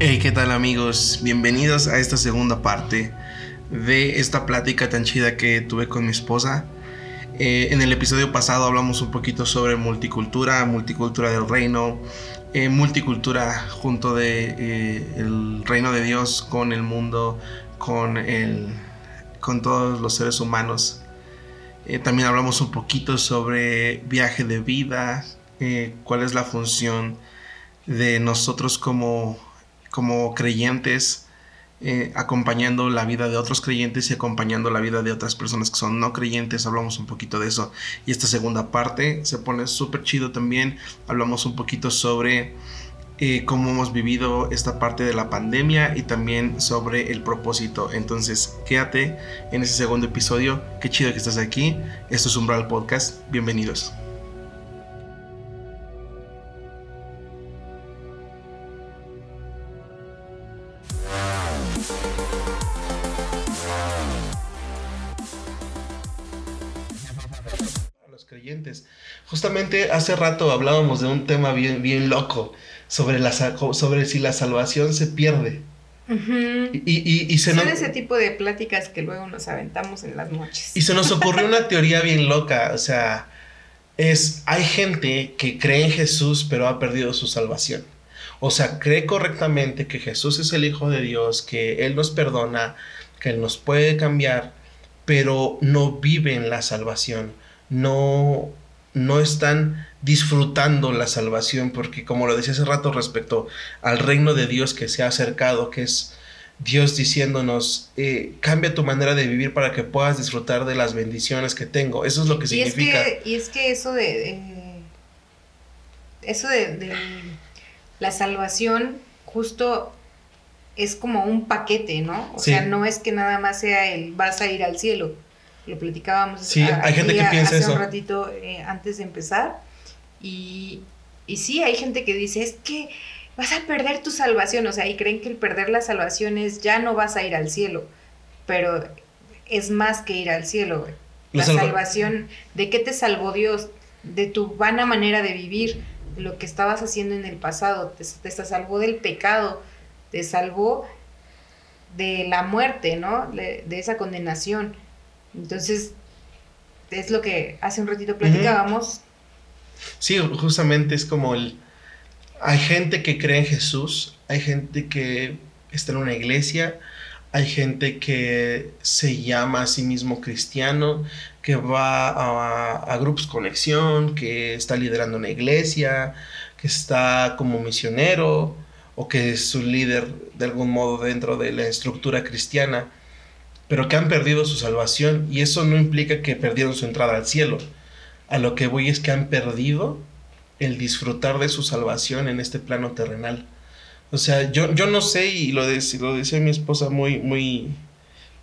Hey, ¿qué tal amigos? Bienvenidos a esta segunda parte de esta plática tan chida que tuve con mi esposa. Eh, en el episodio pasado hablamos un poquito sobre multicultura, multicultura del reino, eh, multicultura junto de eh, el reino de Dios con el mundo, con el, con todos los seres humanos. también hablamos un poquito sobre viaje de vida, cuál es la función de nosotros como como creyentes, eh, acompañando la vida de otros creyentes y acompañando la vida de otras personas que son no creyentes. Hablamos un poquito de eso. Y esta segunda parte se pone súper chido también. Hablamos un poquito sobre eh, cómo hemos vivido esta parte de la pandemia y también sobre el propósito. Entonces, quédate en ese segundo episodio. Qué chido que estás aquí. Esto es Umbral Podcast. Bienvenidos. Justamente hace rato hablábamos de un tema bien, bien loco sobre, la, sobre si la salvación se pierde. y, y, Son ese tipo de pláticas que luego nos aventamos en las noches. Y se nos ocurrió una teoría bien loca, o sea, es, hay gente que cree en Jesús pero ha perdido su salvación. O sea, cree correctamente que Jesús es el Hijo de Dios, que Él nos perdona, que Él nos puede cambiar, pero no vive en la salvación, no, no están disfrutando la salvación, porque como lo decía hace rato respecto al reino de Dios que se ha acercado, que es Dios diciéndonos, eh, cambia tu manera de vivir para que puedas disfrutar de las bendiciones que tengo. Eso es lo que significa. y es que eso de, eso de, la salvación justo es como un paquete, ¿no? O sea, no es que nada más sea el vas a ir al cielo lo platicábamos sí, hay gente que piensa hace un ratito eh, antes de empezar. Y, y sí, hay gente que dice, es que vas a perder tu salvación, o sea, y creen que el perder la salvación es ya no vas a ir al cielo, pero es más que ir al cielo. La, salvación, ¿de qué te salvó Dios? De tu vana manera de vivir, de lo que estabas haciendo en el pasado, te, te salvó del pecado, te salvó de la muerte, ¿no? de esa condenación. Entonces, es lo que hace un ratito platicábamos. Sí, justamente es como el... Hay gente que cree en Jesús, hay gente que está en una iglesia, hay gente que se llama a sí mismo cristiano, que va a, a, grupos conexión, que está liderando una iglesia, que está como misionero o que es su líder de algún modo dentro de la estructura cristiana pero que han perdido su salvación y eso no implica que perdieron su entrada al cielo. A lo que voy es que han perdido el disfrutar de su salvación en este plano terrenal. O sea, yo, yo no sé, y lo, lo decía mi esposa muy, muy,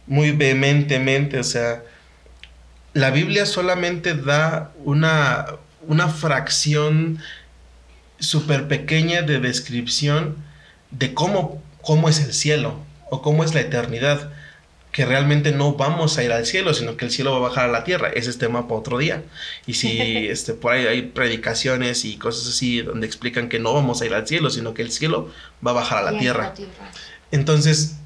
muy vehementemente, o sea, la Biblia solamente da una, una fracción súper pequeña de descripción de cómo, cómo es el cielo o cómo es la eternidad que realmente no vamos a ir al cielo, sino que el cielo va a bajar a la tierra. Ese es tema para otro día. Y si este, por ahí hay predicaciones y cosas así donde explican que no vamos a ir al cielo, sino que el cielo va a bajar a la tierra. Entonces,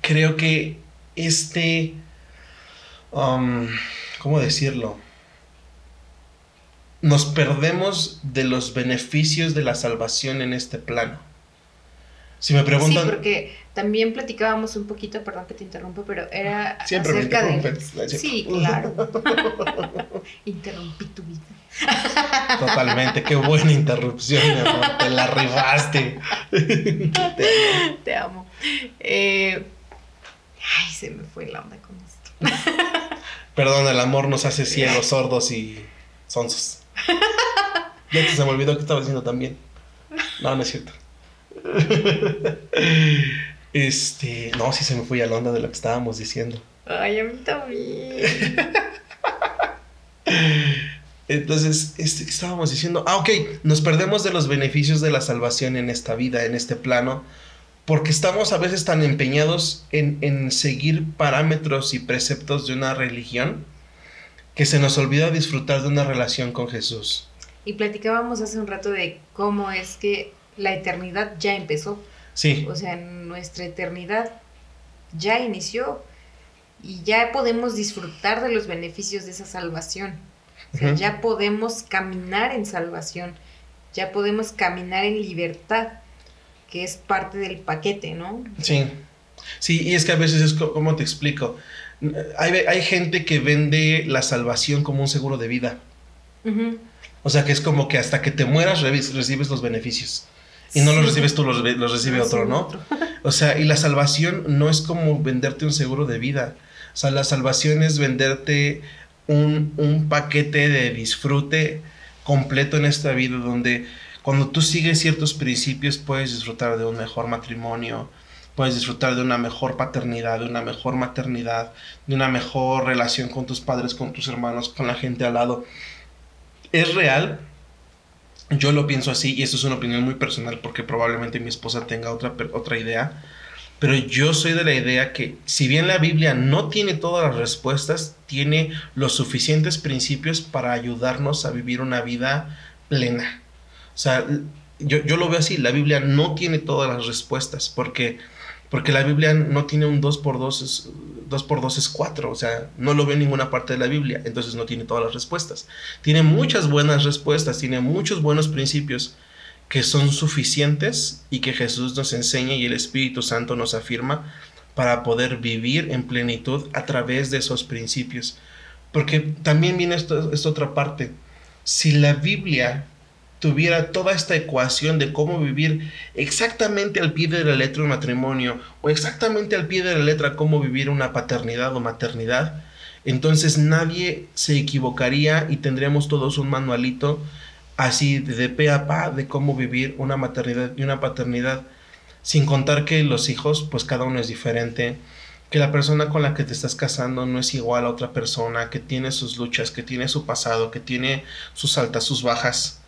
creo que este, um, ¿cómo decirlo? Nos perdemos de los beneficios de la salvación en este plano. Si me preguntan... Sí, porque también platicábamos un poquito, perdón que te interrumpo, pero era acerca de... Sí, claro. Interrumpí tu vida. Totalmente, qué buena interrupción, mi amor. Te la rifaste. te amo. Eh, ay, se me fue la onda con esto. Perdón, el amor nos hace ciegos, sordos y sonsos. Ya se me olvidó que estaba diciendo también. No, no es cierto. Este, no, sí se me fue a la onda de lo que estábamos diciendo. Ay, a mí también. Entonces, este, ¿qué estábamos diciendo? Ah, ok, nos perdemos de los beneficios de la salvación en esta vida, en este plano, porque estamos a veces tan empeñados en, en seguir parámetros y preceptos de una religión que se nos olvida disfrutar de una relación con Jesús. Y platicábamos hace un rato de cómo es que la eternidad ya empezó. Sí. O sea, nuestra eternidad ya inició y ya podemos disfrutar de los beneficios de esa salvación. O sea, ya podemos caminar en salvación, ya podemos caminar en libertad, que es parte del paquete, ¿no? Sí. Sí, y es que a veces es co- como te explico. Hay, hay gente que vende la salvación como un seguro de vida. O sea, que es como que hasta que te mueras recibes los beneficios. Y no los recibes tú, los, los recibe Ah, otro, ¿no? O sea, y la salvación no es como venderte un seguro de vida. O sea, la salvación es venderte un, un paquete de disfrute completo en esta vida donde cuando tú sigues ciertos principios puedes disfrutar de un mejor matrimonio, puedes disfrutar de una mejor paternidad, de una mejor maternidad, de una mejor relación con tus padres, con tus hermanos, con la gente al lado. Es real, yo lo pienso así y esto es una opinión muy personal porque probablemente mi esposa tenga otra, otra idea, pero yo soy de la idea que si bien la Biblia no tiene todas las respuestas, tiene los suficientes principios para ayudarnos a vivir una vida plena. O sea, yo, yo lo veo así, la Biblia no tiene todas las respuestas porque, porque la Biblia no tiene un 2 por 2 es, 2 por 2 es 4, o sea, no lo veo en ninguna parte de la Biblia, entonces no tiene todas las respuestas. Tiene muchas buenas respuestas, tiene muchos buenos principios que son suficientes y que Jesús nos enseña y el Espíritu Santo nos afirma para poder vivir en plenitud a través de esos principios. Porque también viene esto, esta otra parte. Si la Biblia tuviera toda esta ecuación de cómo vivir exactamente al pie de la letra un matrimonio o exactamente al pie de la letra cómo vivir una paternidad o maternidad, entonces nadie se equivocaría y tendríamos todos un manualito así de, pe a pa de cómo vivir una maternidad y una paternidad, sin contar que los hijos, pues cada uno es diferente, que la persona con la que te estás casando no es igual a otra persona, que tiene sus luchas, que tiene su pasado, que tiene sus altas, sus bajas,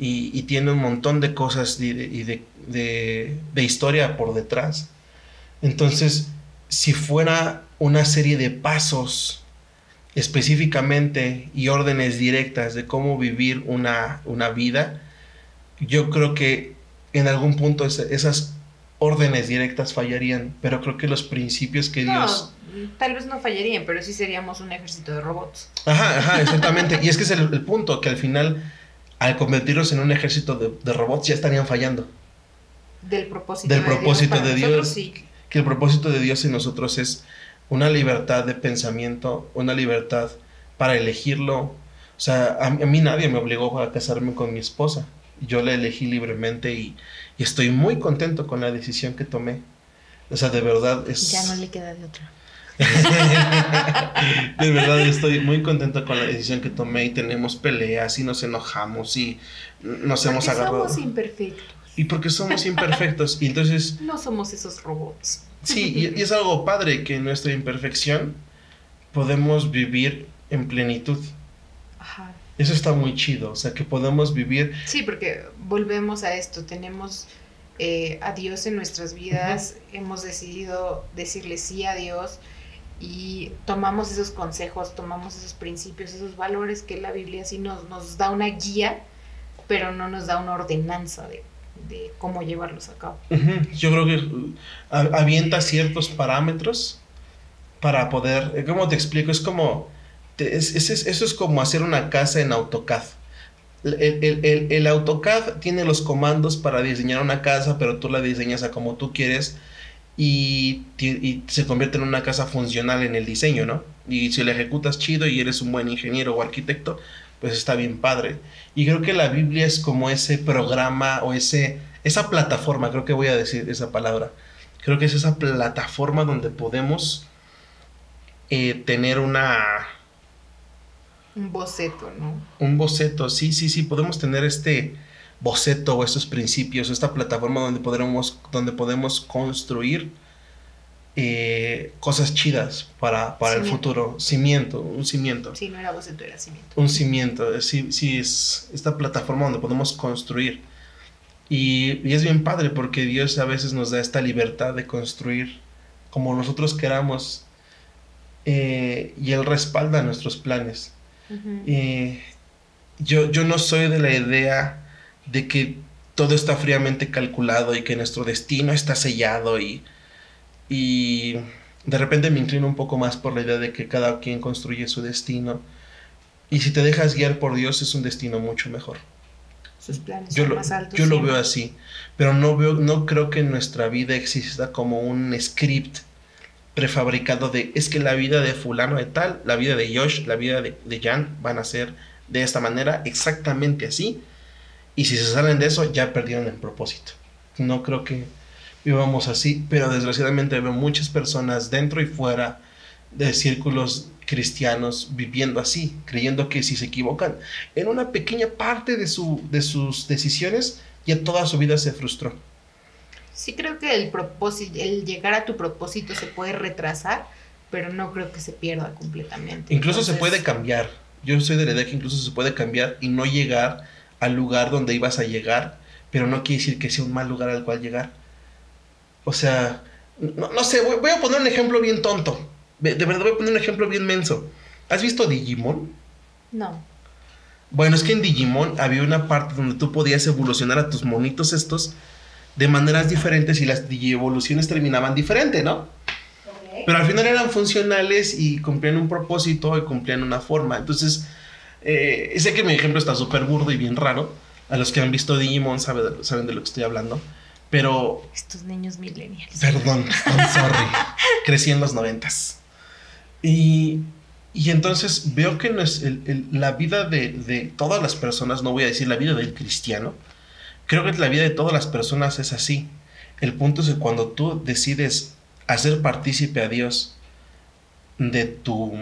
y, y tiene un montón de cosas y de, y de- de- de historia por detrás. Entonces, si fuera una serie de pasos específicamente y órdenes directas de cómo vivir una, una vida, yo creo que en algún punto es- esas órdenes directas fallarían, pero creo que los principios que Dios... No, tal vez no fallarían, pero sí seríamos un ejército de robots. Ajá, ajá, exactamente. y es que es el, el punto, que al final, al convertirlos en un ejército de, de robots, ya estarían fallando. Del propósito Del de propósito Dios. para de nosotros, Dios. sí. Que el propósito de Dios en nosotros es una libertad de pensamiento, una libertad para elegirlo. O sea, a, a mí nadie me obligó a casarme con mi esposa. Yo la elegí libremente y, y estoy muy contento con la decisión que tomé. O sea, de verdad es... Ya no le queda de otra. de verdad estoy muy contento con la decisión que tomé y tenemos peleas y nos enojamos y nos hemos agarrado. somos imperfectos. Y porque somos imperfectos. Y entonces, No somos esos robots. sí, y, y es algo padre que en nuestra imperfección podemos vivir en plenitud. Ajá. Eso está muy chido. O sea, que podemos vivir. Sí, porque volvemos a esto, tenemos eh, a Dios en nuestras vidas, hemos decidido decirle sí a Dios y tomamos esos consejos, tomamos esos principios, esos valores que la Biblia sí nos, nos da una guía, pero no nos da una ordenanza de, de cómo llevarlos a cabo. Ujú, Yo creo que uh, avienta ciertos parámetros para poder. eh, ¿Cómo te explico? Es como. es- es- eso es como hacer una casa en AutoCAD. El, el- el- el AutoCAD tiene los comandos para diseñar una casa, pero tú la diseñas a como tú quieres y, se convierte en una casa funcional en el diseño, ¿no? Y si la ejecutas chido y eres un buen ingeniero o arquitecto, pues está bien padre. Y creo que la Biblia es como ese programa o ese, esa plataforma, creo que voy a decir esa palabra. Creo que es esa plataforma donde podemos eh, tener una, Un boceto, ¿no? un boceto, sí, sí, sí, podemos tener este boceto o estos principios, esta plataforma donde podremos, donde podemos construir eh, cosas chidas para, para el futuro, cimiento, un cimiento. Sí, no era boceto, era cimiento. un cimiento, sí, sí, es esta plataforma donde podemos construir. Y, y es bien padre porque Dios a veces nos da esta libertad de construir como nosotros queramos eh, y Él respalda nuestros planes. Eh, yo, yo no soy de la idea de que todo está fríamente calculado y que nuestro destino está sellado y, y de repente me inclino un poco más por la idea de que cada quien construye su destino y si te dejas guiar por Dios es un destino mucho mejor. Sus planes Yo son lo, más altos. yo lo veo así, pero no veo, no creo que en nuestra vida exista como un script prefabricado de es que la vida de fulano de tal, la vida de Josh, la vida de, de Jan van a ser de esta manera, exactamente así. Y si se salen de eso, ya perdieron el propósito. No creo que vivamos así, pero desgraciadamente veo muchas personas dentro y fuera de círculos cristianos viviendo así, creyendo que si se equivocan en una pequeña parte de, su, de sus decisiones, ya toda su vida se frustró. Sí creo que el propósito, el llegar a tu propósito se puede retrasar, pero no creo que se pierda completamente. Incluso se Entonces, puede cambiar. Yo soy de la idea que incluso se puede cambiar y no llegar al lugar donde ibas a llegar, pero no quiere decir que sea un mal lugar al cual llegar. O sea, no, no sé, voy, voy a poner un ejemplo bien tonto. De, de verdad voy a poner un ejemplo bien menso. ¿Has visto Digimon? No. Bueno, es que en Digimon había una parte donde tú podías evolucionar a tus monitos estos de maneras diferentes y las digievoluciones terminaban diferente, ¿no? Pero al final eran funcionales y cumplían un propósito y cumplían una forma. Entonces, eh, sé que mi ejemplo está súper burdo y bien raro. A los que han visto Digimon sabe de- saben de lo que estoy hablando. Pero, Estos niños millennials. perdón, I'm sorry. Crecí en los noventas. Y, y entonces veo que no es el- el- la vida de, de todas las personas, no voy a decir la vida del cristiano, creo que la vida de todas las personas es así. El punto es que cuando tú decides hacer partícipe a Dios de tu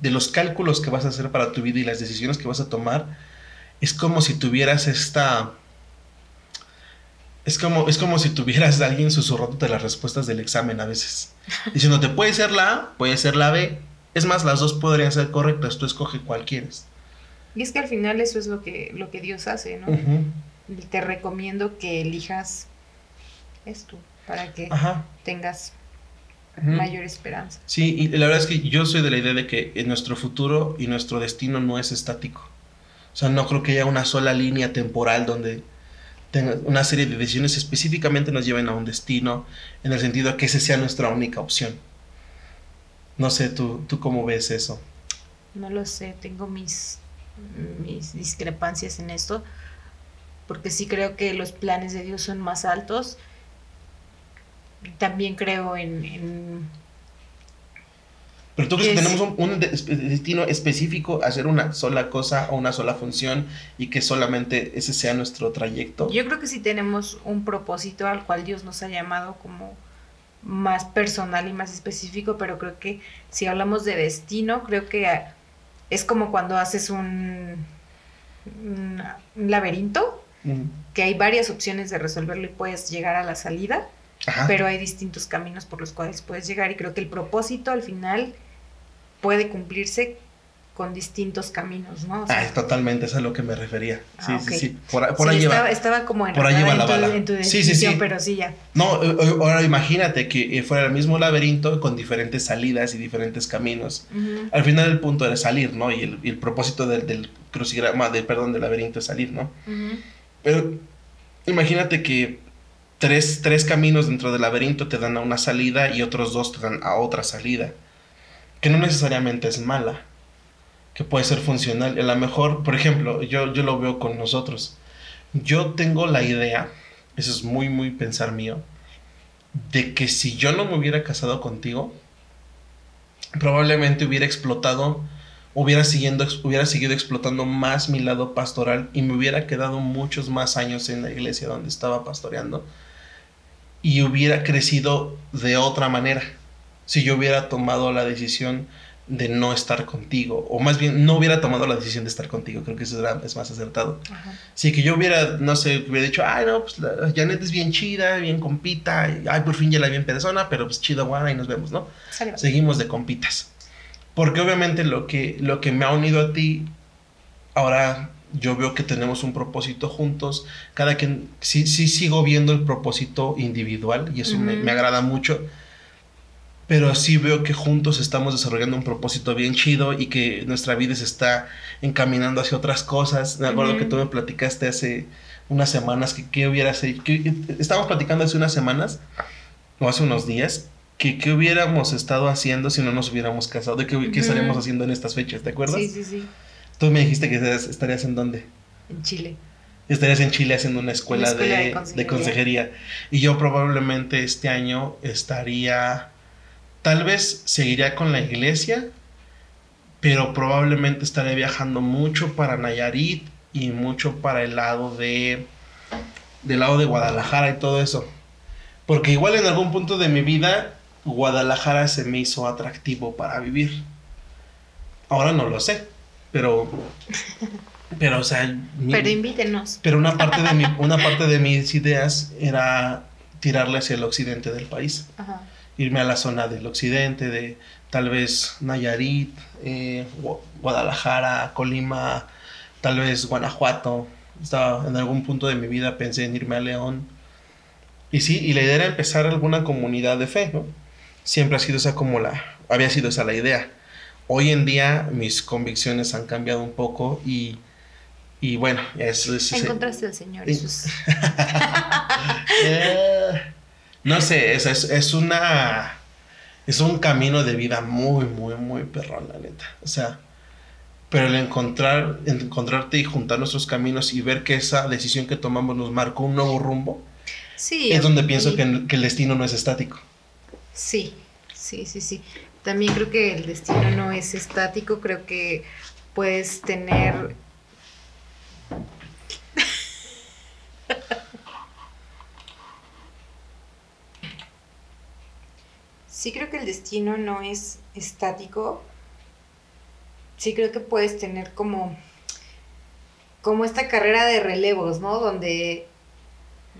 de los cálculos que vas a hacer para tu vida y las decisiones que vas a tomar, es como si tuvieras esta es como, es como si tuvieras a alguien susurrándote las respuestas del examen a veces. Diciéndote, puede ser la A, puede ser la B. Es más, las dos podrían ser correctas. Tú escoge cuál quieres. Y es que al final eso es lo que, lo que Dios hace, ¿no? Ujú. Te recomiendo que elijas esto para que Ajá. tengas Mayor esperanza. Sí, y la verdad es que yo soy de la idea de que nuestro futuro y nuestro destino no es estático. O sea, no creo que haya una sola línea temporal donde tenga una serie de decisiones específicamente nos lleven a un destino, en el sentido de que esa sea nuestra única opción. No sé, tú, tú cómo ves eso. No lo sé, tengo mis, mis discrepancias en esto, porque sí creo que los planes de Dios son más altos. También creo en, en- Pero tú crees que tenemos un, destino específico, hacer una sola cosa o una sola función y que solamente ese sea nuestro trayecto. Yo creo que sí tenemos un propósito al cual Dios nos ha llamado como más personal y más específico, pero creo que si hablamos de destino, creo que es como cuando haces un, laberinto, que hay varias opciones de resolverlo y puedes llegar a la salida, Ajá. pero hay distintos caminos por los cuales puedes llegar y creo que el propósito al final puede cumplirse con distintos caminos, ¿no? O sea, Ah, totalmente, es a lo que me refería. Sí, Ah, sí, sí. Por, por sí, ahí estaba, va. estaba como por ahí enredada va la en tu, bala. en tu Sí, sí, sí. pero sí ya. No, eh, eh, ahora imagínate que eh, fuera el mismo laberinto con diferentes salidas y diferentes caminos. Al final el punto era salir, ¿no? Y el, y el propósito del, del crucigrama, del, perdón, del laberinto es salir, ¿no? Pero imagínate que tres, tres caminos dentro del laberinto te dan a una salida y otros dos te dan a otra salida. Que no necesariamente es mala. Que puede ser funcional. A lo mejor, por ejemplo, yo, yo lo veo con nosotros. Yo tengo la idea, eso es muy, muy pensar mío, de que si yo no me hubiera casado contigo, probablemente hubiera explotado, hubiera, siguiendo, hubiera seguido explotando más mi lado pastoral y me hubiera quedado muchos más años en la iglesia donde estaba pastoreando y hubiera crecido de otra manera si yo hubiera tomado la decisión de no estar contigo, o más bien no hubiera tomado la decisión de estar contigo, creo que eso era- es más acertado. Ajá. Sí, que yo hubiera, no sé, hubiera dicho, ay, no, pues la Janet es bien chida, bien compita, y, ay, por fin ya la vi en persona, pero pues chido, guana, y nos vemos, ¿no? Seguimos de compitas. Porque obviamente lo que, lo que me ha unido a ti, ahora yo veo que tenemos un propósito juntos, cada quien, sí, sí sigo viendo el propósito individual, y eso me, me agrada mucho, pero sí veo que juntos estamos desarrollando un propósito bien chido y que nuestra vida se está encaminando hacia otras cosas. Me acuerdo Ujú. que tú me platicaste hace unas semanas que qué hubieras hecho. que- estábamos platicando hace unas semanas, o hace unos días, que qué hubiéramos estado haciendo si no nos hubiéramos casado, de qué, qué Ujú. estaríamos haciendo en estas fechas, ¿te acuerdas? Sí, sí, sí. Tú me dijiste que estarías- en dónde? En Chile. Estarías en Chile haciendo una escuela, Una escuela de, de de consejería. consejería. Y yo probablemente este año estaría, tal vez seguiría con la iglesia, pero probablemente estaré viajando mucho para Nayarit y mucho para el lado de, del lado de Guadalajara y todo eso. Porque igual en algún punto de mi vida, Guadalajara se me hizo atractivo para vivir. Ahora no lo sé, pero, pero o sea, mi- Pero invítenos. pero una parte de mi, una parte de mis ideas era tirarle hacia el occidente del país. Ajá. Irme a la zona del occidente, de tal vez Nayarit, eh, Gua- Guadalajara, Colima, tal vez Guanajuato. Estaba, en algún punto de mi vida pensé en irme a León. Y sí, y la idea era empezar alguna comunidad de fe, ¿no? Siempre ha sido esa como la, había sido esa la idea. Hoy en día mis convicciones han cambiado un poco y, y bueno, es, es- Encontraste al Señor. Eso es- eh, no sé, es, es, es una. Es un camino de vida muy, muy, muy perrón, la neta. O sea, pero el encontrar, encontrarte y juntar nuestros caminos y ver que esa decisión que tomamos nos marcó un nuevo rumbo, Sí. es donde pienso que, que el destino no es estático. Sí, sí, sí, sí. También creo que el destino no es estático, creo que puedes tener... Sí creo que el destino no es estático. Sí creo que puedes tener como como esta carrera de relevos, ¿no? Donde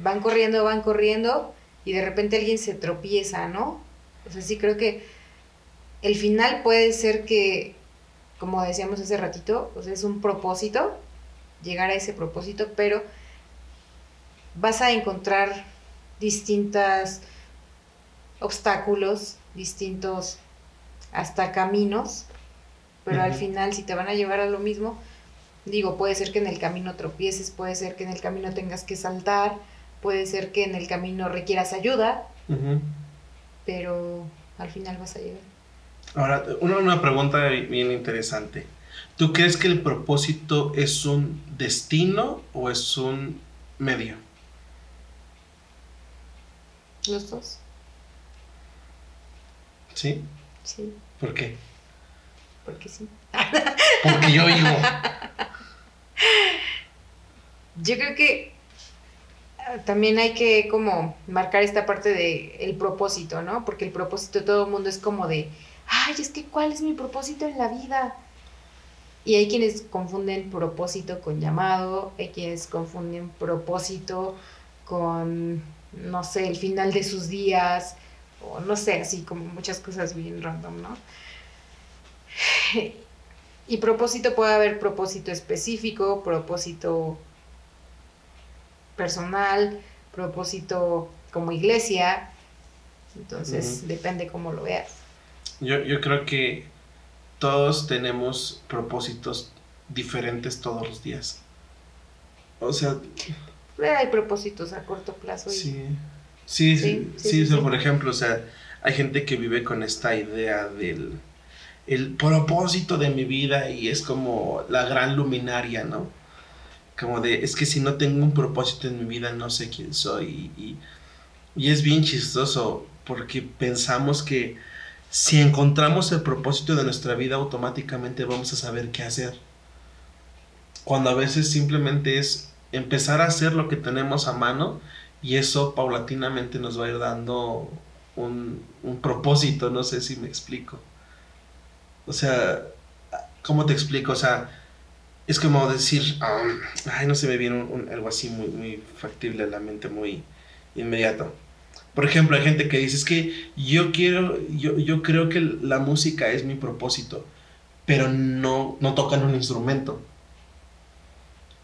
van corriendo, van corriendo y de repente alguien se tropieza, ¿no? O sea, sí creo que el final puede ser que, como decíamos hace ratito, sea, es un propósito, llegar a ese propósito, pero vas a encontrar distintas obstáculos, distintos hasta caminos, pero al final si te van a llevar a lo mismo, digo, puede ser que en el camino tropieces, puede ser que en el camino tengas que saltar, puede ser que en el camino requieras ayuda, pero al final vas a llegar. Ahora, una, una pregunta bien interesante. ¿Tú crees que el propósito es un destino o es un medio? Los dos, ¿Sí? sí, ¿Por qué? porque sí. Porque yo digo, Yo creo que ah, también hay que como marcar esta parte de el propósito, ¿no? Porque el propósito de todo el mundo es como de, ay, es que ¿cuál es mi propósito en la vida? Y hay quienes confunden propósito con llamado, hay quienes confunden propósito con, no sé, el final de sus días, o no sé, así como muchas cosas bien random, ¿no? Y propósito puede haber propósito específico, propósito personal, propósito como iglesia. Entonces, depende cómo lo veas. Yo, yo creo que todos tenemos propósitos diferentes todos los días. O sea, hay propósitos a corto plazo. y- sí. Sí, sí, Sí, sí, sí, sí, o sea, sí. por ejemplo, o sea, hay gente que vive con esta idea del el propósito de mi vida y es como la gran luminaria, ¿no? Como de, es que si no tengo un propósito en mi vida no sé quién soy y, y, y es bien chistoso porque pensamos que si encontramos el propósito de nuestra vida automáticamente vamos a saber qué hacer. Cuando a veces simplemente es empezar a hacer lo que tenemos a mano y eso paulatinamente nos va a ir dando un, propósito, no sé si me explico. O sea, ¿cómo te explico? O sea, es como decir, um, ay, no se me viene un- un- algo así muy, muy factible a la mente, muy inmediato. Por ejemplo, hay gente que dice, es que yo quiero, yo, yo creo que la música es mi propósito, pero no, no tocan un instrumento.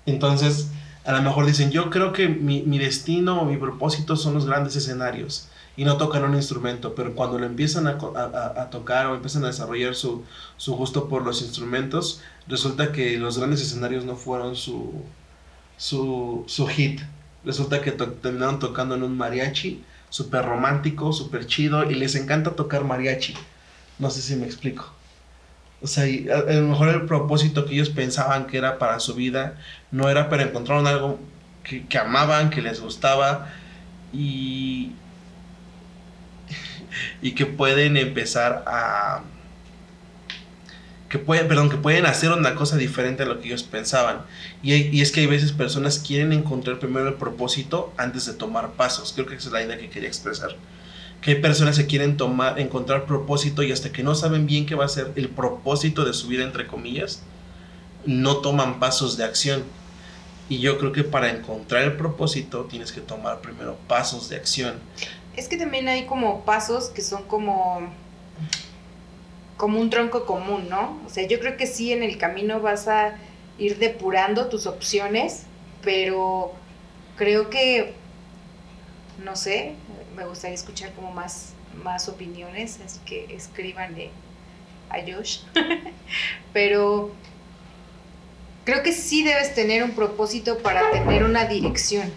Entonces, a lo mejor dicen, yo creo que mi, mi destino o mi propósito son los grandes escenarios y no tocan un instrumento, pero cuando lo empiezan a, a- a- tocar o empiezan a desarrollar su, su gusto por los instrumentos, resulta que los grandes escenarios no fueron su, su, su hit. Resulta que terminaron tocando en un mariachi, súper romántico, súper chido, y les encanta tocar mariachi. No sé si me explico. O sea, a, lo mejor el propósito que ellos pensaban que era para su vida no era, pero encontraron algo que, que amaban, que les gustaba y, y que pueden empezar a, que pueden, perdón, que pueden hacer una cosa diferente a lo que ellos pensaban. Y, y, es que hay veces personas quieren encontrar primero el propósito antes de tomar pasos. Creo que esa es la idea que quería expresar. Que hay personas que quieren tomar, encontrar propósito y hasta que no saben bien qué va a ser el propósito de su vida, entre comillas, no toman pasos de acción. Y yo creo que para encontrar el propósito tienes que tomar primero pasos de acción. Es que también hay como pasos que son como como un tronco común, ¿no? O sea, yo creo que sí en el camino vas a ir depurando tus opciones, pero creo que, no sé, me gustaría escuchar como más, más opiniones, así que escríbanle a Josh. pero creo que sí debes tener un propósito para tener una dirección.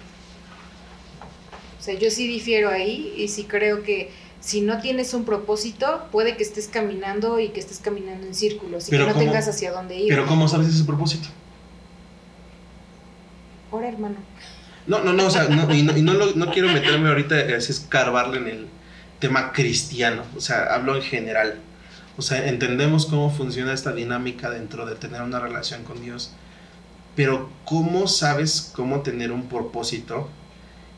O sea, yo sí difiero ahí y sí creo que si no tienes un propósito, puede que estés caminando y que estés caminando en círculos y que no tengas hacia dónde ir. Pero ¿cómo sabes ese propósito? Ahora, hermano. No, no, no, o sea, no, y, no, no, quiero meterme ahorita a escarbarle en el tema cristiano, o sea, hablo en general. O sea, entendemos cómo funciona esta dinámica dentro de tener una relación con Dios, pero ¿cómo sabes cómo tener un propósito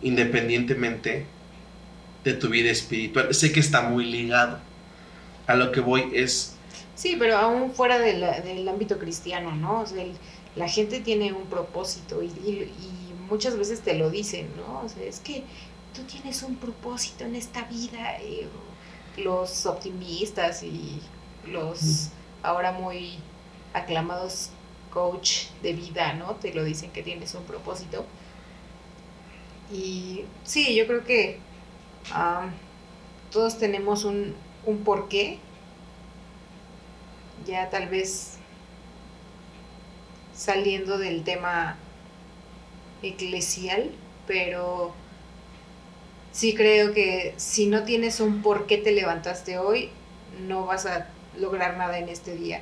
independientemente de tu vida espiritual. Sé que está muy ligado. A lo que voy es... Sí, pero aún fuera del ámbito cristiano, ¿no? O sea, la gente tiene un propósito y, muchas veces te lo dicen, ¿no? O sea, es que tú tienes un propósito en esta vida. Eh, los optimistas y los ahora muy aclamados coach de vida, ¿no? Te lo dicen que tienes un propósito. Y sí, yo creo que todos tenemos un, un porqué, ya tal vez saliendo del tema eclesial, pero sí creo que si no tienes un por qué te levantaste hoy, no vas a lograr nada en este día.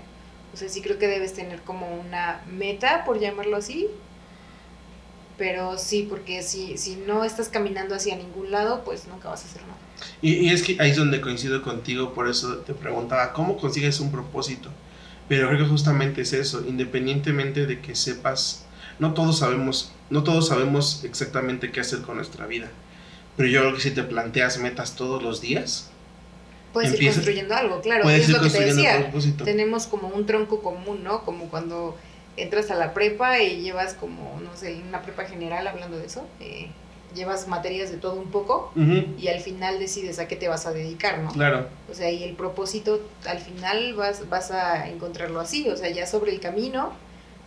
O sea, sí creo que debes tener como una meta, por llamarlo así, pero sí, porque si, si no estás caminando hacia ningún lado, pues nunca vas a hacer nada. Y, es que ahí es donde coincido contigo, por eso te preguntaba, ¿cómo consigues un propósito? Pero creo que justamente es eso, independientemente de que sepas, no todos sabemos, no todos sabemos exactamente qué hacer con nuestra vida. Pero yo creo que si te planteas metas todos los días, puedes ir construyendo algo, claro. es lo que te decía. Tenemos como un tronco común, ¿no? Como cuando entras a la prepa y llevas como, no sé, una prepa general hablando de eso, eh, llevas materias de todo un poco y al final decides a qué te vas a dedicar, ¿no? Claro. O sea, y el propósito al final vas, vas a encontrarlo así, o sea, ya sobre el camino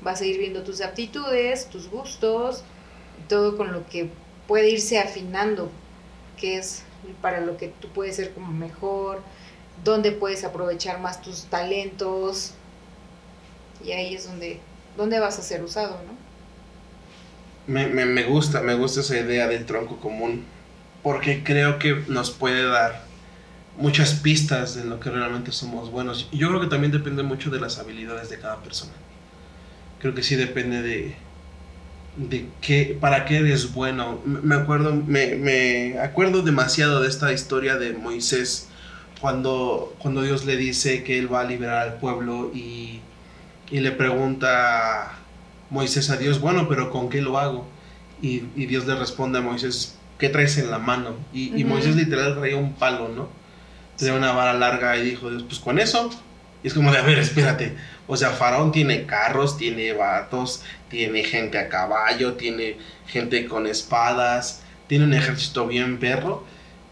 vas a ir viendo tus aptitudes, tus gustos, todo con lo que puede irse afinando, que es para lo que tú puedes ser como mejor, dónde puedes aprovechar más tus talentos, y ahí es donde dónde vas a ser usado, ¿no? Me, me, me, gusta, me gusta esa idea del tronco común, porque creo que nos puede dar muchas pistas de lo que realmente somos buenos. Yo creo que también depende mucho de las habilidades de cada persona. Creo que sí depende de, de qué, para qué eres bueno. Me acuerdo, me, me acuerdo demasiado de esta historia de Moisés cuando, cuando Dios le dice que él va a liberar al pueblo y y le pregunta Moisés a Dios, bueno, pero ¿con qué lo hago? Y, Dios le responde a Moisés, ¿qué traes en la mano? Y, Moisés literal traía un palo, ¿no? Traía una vara larga y dijo Dios, pues con eso. Y es como de, a ver, espérate. O sea, Faraón tiene carros, tiene vatos, tiene gente a caballo, tiene gente con espadas, tiene un ejército bien perro.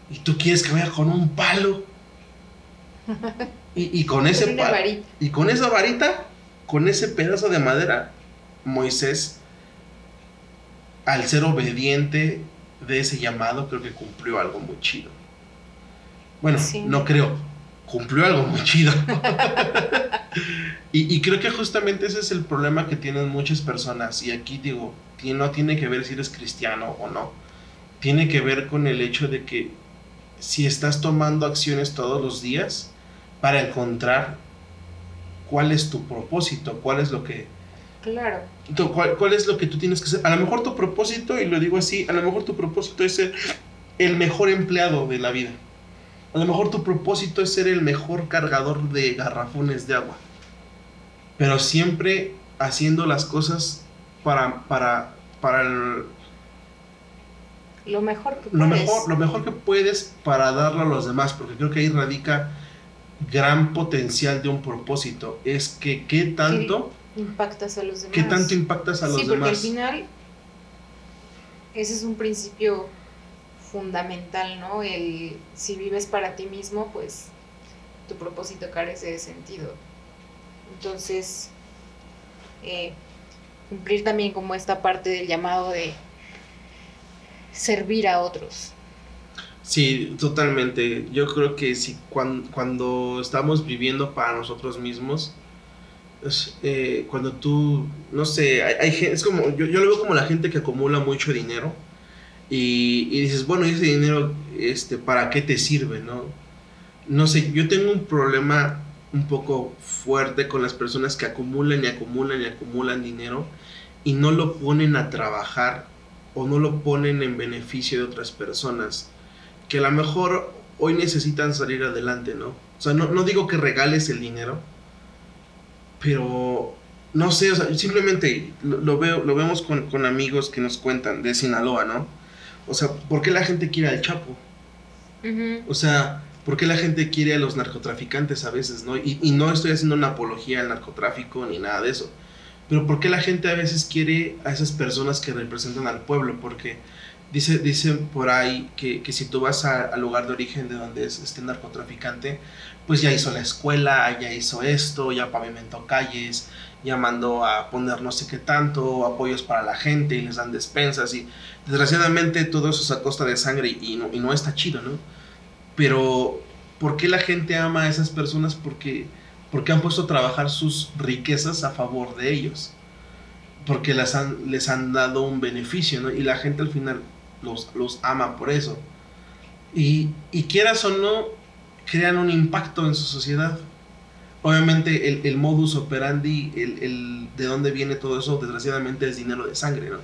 Y tú quieres que vaya con un palo. Y, con ese palo. Y con esa varita con ese pedazo de madera, Moisés, al ser obediente de ese llamado, creo que cumplió algo muy chido. Bueno, no creo, cumplió algo muy chido. y, creo que justamente ese es el problema que tienen muchas personas. Y aquí digo, no tiene que ver si eres cristiano o no. Tiene que ver con el hecho de que si estás tomando acciones todos los días para encontrar cuál es tu propósito, cuál es lo que... Claro. Cuál, cuál es lo que tú tienes que hacer. A lo mejor tu propósito, y lo digo así, a lo mejor tu propósito es ser el mejor empleado de la vida. A lo mejor tu propósito es ser el mejor cargador de garrafones de agua. Pero siempre haciendo las cosas para, para, para lo mejor que lo puedes. Mejor, lo mejor que puedes para darlo a los demás, porque creo que ahí radica gran potencial de un propósito. Es que qué tanto... impactas a los demás. ¿Qué tanto impactas a los demás? Sí, porque al final ese es un principio fundamental, ¿no? El si vives para ti mismo, pues tu propósito carece de sentido. Entonces, eh, cumplir también como esta parte del llamado de servir a otros. Sí, totalmente. Yo creo que si cuando, estamos viviendo para nosotros mismos, eh, cuando tú, no sé, hay, es como, yo, yo lo veo como la gente que acumula mucho dinero y, y, dices, bueno, ese dinero, este, ¿para qué te sirve, no? No sé, yo tengo un problema un poco fuerte con las personas que acumulan y acumulan y acumulan dinero y no lo ponen a trabajar o no lo ponen en beneficio de otras personas que a lo mejor hoy necesitan salir adelante, ¿no? O sea, no, no digo que regales el dinero, pero no sé, o sea, simplemente lo, veo, lo vemos con, con amigos que nos cuentan de Sinaloa, ¿no? O sea, ¿por qué la gente quiere al Chapo? O sea, ¿por qué la gente quiere a los narcotraficantes a veces, no? Y, no estoy haciendo una apología al narcotráfico ni nada de eso. Pero ¿por qué la gente a veces quiere a esas personas que representan al pueblo? Porque dice, dicen por ahí que, si tú vas al lugar de origen de donde es este narcotraficante, pues ya hizo la escuela, ya hizo esto, ya pavimentó calles, ya mandó a poner no sé qué tanto, apoyos para la gente y les dan despensas y desgraciadamente todo eso es a costa de sangre y no, y no está chido, ¿no? Pero ¿por qué la gente ama a esas personas? Porque, porque han puesto a trabajar sus riquezas a favor de ellos. Porque las han, les han dado un beneficio, ¿no? Y la gente al final los, los ama por eso. Y, y quieras o no, crean un impacto en su sociedad. Obviamente el, el modus operandi, el, el, de dónde viene todo eso, desgraciadamente es dinero de sangre, ¿no?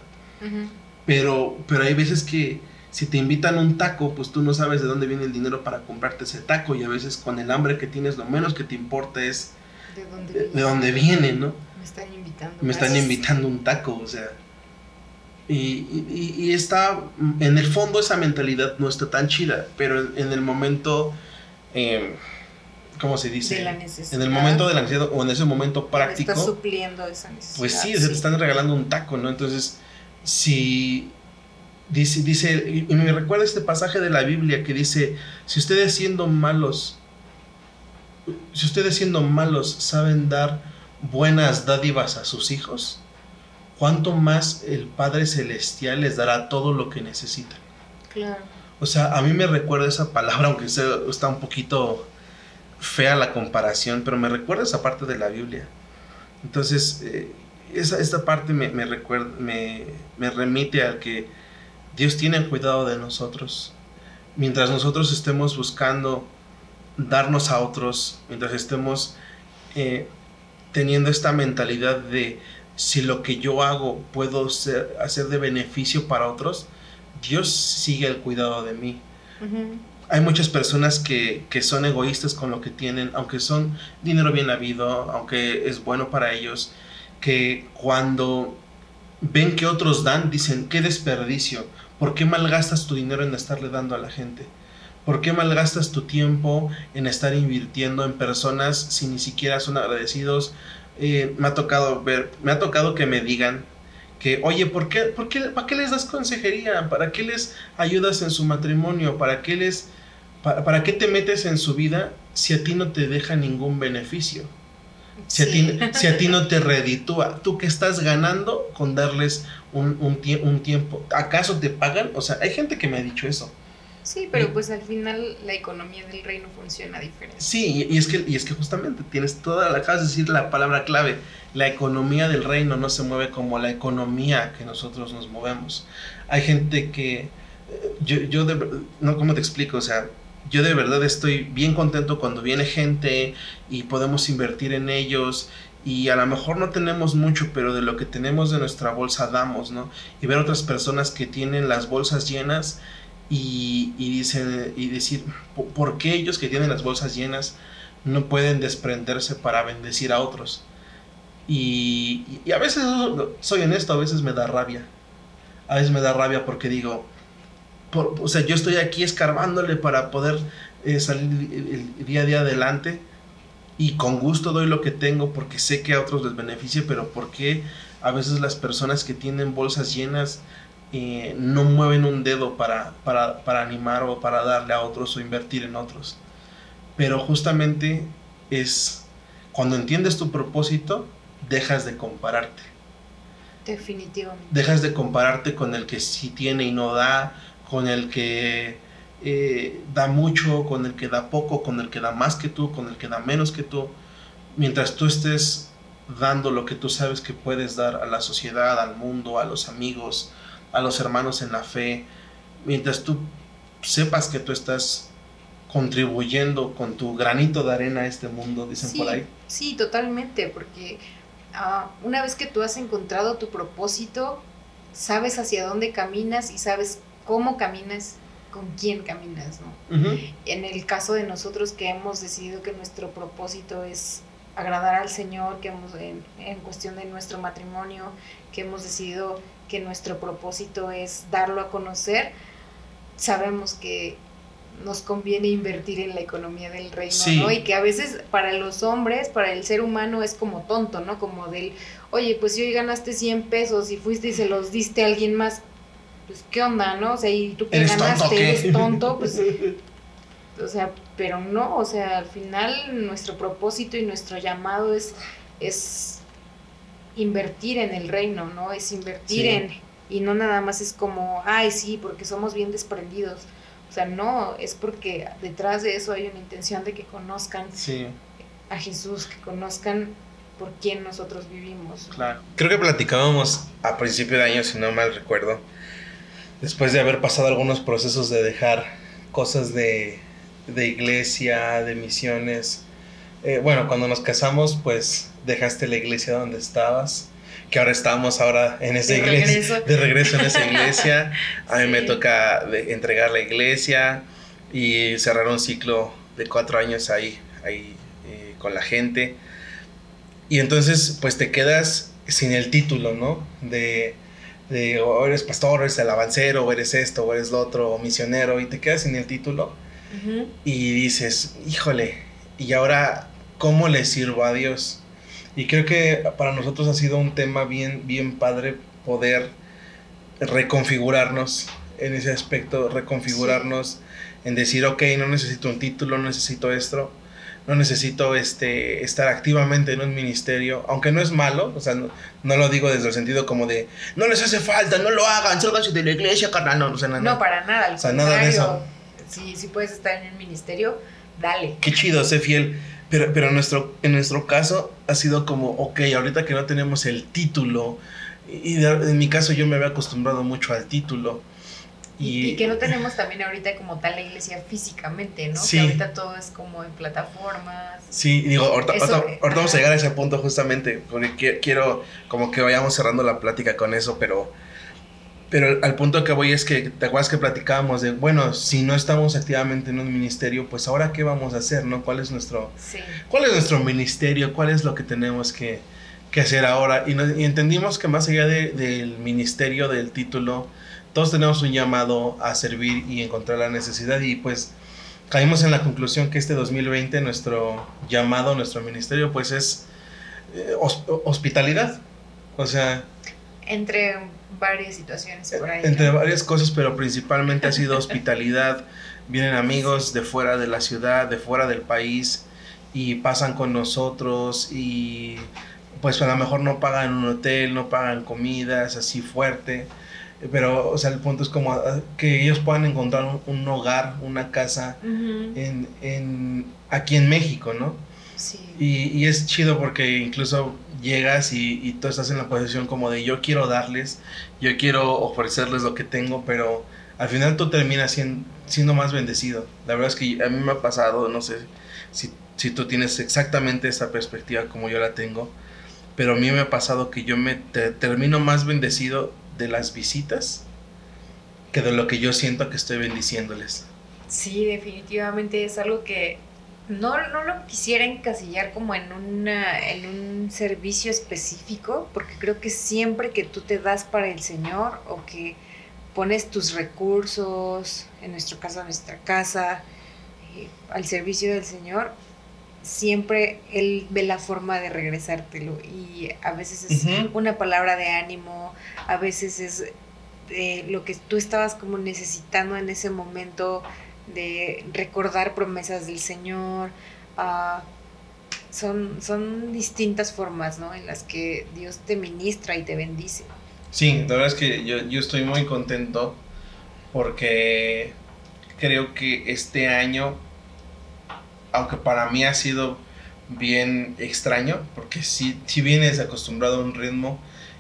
pero, pero hay veces que si te invitan un taco, pues tú no sabes de dónde viene el dinero para comprarte ese taco y a veces con el hambre que tienes lo menos que te importa es de dónde, de, dónde viene, ¿no? Me están invitando. Me están invitando un taco, o sea. Y, y, y, está, en el fondo esa mentalidad no está tan chida, pero en el momento eh, ¿cómo se dice? En el momento de la necesidad o en ese momento práctico. Está supliendo esa necesidad. Pues sí, te están regalando un taco, ¿no? Entonces, si dice, dice, y me recuerda este pasaje de la Biblia que dice, si ustedes siendo malos, si ustedes siendo malos saben dar buenas dádivas a sus hijos, ¿cuánto más el Padre Celestial les dará todo lo que necesitan? Claro. O sea, a mí me recuerda esa palabra, aunque está un poquito fea la comparación, pero me recuerda esa parte de la Biblia. Entonces, eh, esa, esta parte me, me, recuerda, me, me remite a que Dios tiene cuidado de nosotros. Mientras nosotros estemos buscando darnos a otros, mientras estemos eh, teniendo esta mentalidad de si lo que yo hago puedo ser, hacer de beneficio para otros, Dios sigue el cuidado de mí. Hay muchas personas que, son egoístas con lo que tienen, aunque son dinero bien habido, aunque es bueno para ellos, que cuando ven que otros dan, dicen, qué desperdicio, ¿por qué malgastas tu dinero en estarle dando a la gente? ¿Por qué malgastas tu tiempo en estar invirtiendo en personas si ni siquiera son agradecidos? Eh, me ha tocado ver, me ha tocado que me digan que, oye, ¿por qué, por qué, ¿para qué les das consejería? ¿Para qué les ayudas en su matrimonio? ¿Para qué les, para, qué te metes en su vida si a ti no te deja ningún beneficio? Si, a ti, si a ti no te reditúa, ¿tú qué estás ganando con darles un, un, un tiempo? ¿Acaso te pagan? O sea, hay gente que me ha dicho eso. Sí, pero pues al final la economía del reino funciona diferente. Sí, y es que, y es que justamente tienes toda la, acabas de decir la palabra clave, la economía del reino no se mueve como la economía que nosotros nos movemos. Hay gente que, eh, yo, yo de, no, ¿cómo te explico? O sea, yo de verdad estoy bien contento cuando viene gente y podemos invertir en ellos y a lo mejor no tenemos mucho, pero de lo que tenemos de nuestra bolsa damos, ¿no? Y ver otras personas que tienen las bolsas llenas y, y, y decir, ¿por qué ellos que tienen las bolsas llenas no pueden desprenderse para bendecir a otros? Y, a veces, soy honesto, a veces me da rabia. A veces me da rabia porque digo, por, o sea, yo estoy aquí escarbándole para poder eh, salir el, día a día adelante y con gusto doy lo que tengo porque sé que a otros les beneficia, pero porque a veces las personas que tienen bolsas llenas eh, no mueven un dedo para, para, para, animar o para darle a otros o invertir en otros. Pero justamente es cuando entiendes tu propósito, dejas de compararte. Definitivamente. Dejas de compararte con el que sí tiene y no da, con el que eh, da mucho, con el que da poco, con el que da más que tú, con el que da menos que tú. Mientras tú estés dando lo que tú sabes que puedes dar a la sociedad, al mundo, a los amigos, a los hermanos en la fe, mientras tú sepas que tú estás contribuyendo con tu granito de arena a este mundo, dicen sí, por ahí. Sí, totalmente, porque uh, una vez que tú has encontrado tu propósito, sabes hacia dónde caminas y sabes cómo caminas con quién caminas, ¿no? Uh -huh. En el caso de nosotros que hemos decidido que nuestro propósito es agradar al Señor, que hemos, en, en, cuestión de nuestro matrimonio, que hemos decidido que nuestro propósito es darlo a conocer, sabemos que nos conviene invertir en la economía del reino, sí. ¿no? Y que a veces para los hombres, para el ser humano es como tonto, ¿no? Como del, oye, pues si hoy ganaste 100 pesos y fuiste y se los diste a alguien más, pues qué onda, ¿no? O sea, y tú que ¿Eres ganaste, tonto, eres tonto, pues... O sea, pero no, o sea, al final nuestro propósito y nuestro llamado es, es invertir en el reino, ¿no? Es invertir sí. en... Y no nada más es como, ay, sí, porque somos bien desprendidos. O sea, no, es porque detrás de eso hay una intención de que conozcan sí. a Jesús, que conozcan por quién nosotros vivimos. Claro. Creo que platicábamos a principio de año, si no mal recuerdo, después de haber pasado algunos procesos de dejar cosas de, de iglesia, de misiones. Eh, bueno, cuando nos casamos, pues dejaste la iglesia donde estabas, que ahora estamos ahora en esa de iglesia, regreso. de regreso en esa iglesia. A mí Sí. me toca de- entregar la iglesia y cerrar un ciclo de cuatro años ahí, ahí eh, con la gente. Y entonces, pues te quedas sin el título, ¿no? De, de o eres pastor, o eres alabancero, o eres esto, o eres lo otro, o misionero, y te quedas sin el título y dices, híjole, ¿y ahora cómo le sirvo a Dios? Y creo que para nosotros ha sido un tema bien, bien padre poder reconfigurarnos en ese aspecto, reconfigurarnos en decir, ok, no necesito un título, no necesito esto, no necesito este, estar activamente en un ministerio, aunque no es malo, o sea, no, no lo digo desde el sentido como de, no les hace falta, no lo hagan, sálganse de la iglesia, carnal, no, o sea, no, No, para nada, al O sea, nada de si puedes estar en el ministerio, dale. qué chido, sé fiel. Pero, pero en, nuestro, en nuestro caso ha sido como, ok, ahorita que no tenemos el título, y de- en mi caso yo me había acostumbrado mucho al título. Y, y que no tenemos también ahorita como tal la iglesia físicamente, ¿no? Sí. Que ahorita todo es como en plataformas. Sí, digo, ahorita, Eso, ahorita- ahorita vamos a llegar a ese punto justamente, porque qui- quiero como que vayamos cerrando la plática con eso, pero, pero al- punto que voy es que, ¿te acuerdas que platicábamos de, bueno, si no estamos activamente en un ministerio, pues ahora qué vamos a hacer, ¿no? ¿Cuál es nuestro, Sí. cuál es nuestro ministerio? ¿Cuál es lo que tenemos que, que hacer ahora? Y, nos- y entendimos que más allá de- del ministerio, del título, todos tenemos un llamado a servir y encontrar la necesidad y pues caímos en la conclusión que este 2020 nuestro llamado, nuestro ministerio pues es eh, hos- hospitalidad. O sea, Entre varias situaciones por ahí. entre ¿no? varias cosas, pero principalmente ha sido hospitalidad. Vienen amigos de fuera de la ciudad, de fuera del país y pasan con nosotros y pues a lo mejor no pagan un hotel, no pagan comidas así fuerte. Pero, o sea, el punto es como ah, que ellos puedan encontrar un, hogar, una casa en, en, aquí en México, ¿no? Sí. Y, y, es chido porque incluso llegas y, y, tú estás en la posición como de yo quiero darles, yo quiero ofrecerles lo que tengo, pero al final tú terminas siendo, siendo más bendecido. La verdad es que a mí me ha pasado, no sé si, si tú tienes exactamente esa perspectiva como yo la tengo, pero a mí me ha pasado que yo me termino más bendecido de las visitas que de lo que yo siento que estoy bendiciéndoles. Sí, definitivamente es algo que no, no lo quisiera encasillar como en, una, en un servicio específico, porque creo que siempre que tú te das para el Señor o que pones tus recursos, en nuestro caso nuestra casa, eh, al servicio del Señor, siempre Él ve la forma de regresártelo. Y a veces es una palabra de ánimo, a veces es de lo que tú estabas como necesitando en ese momento de recordar promesas del Señor. Ah, son, son distintas formas ¿no? en las que Dios te ministra y te bendice. Sí, la verdad es que yo, yo estoy muy contento porque creo que este año aunque para mí ha sido bien extraño, porque si, si vienes acostumbrado a un ritmo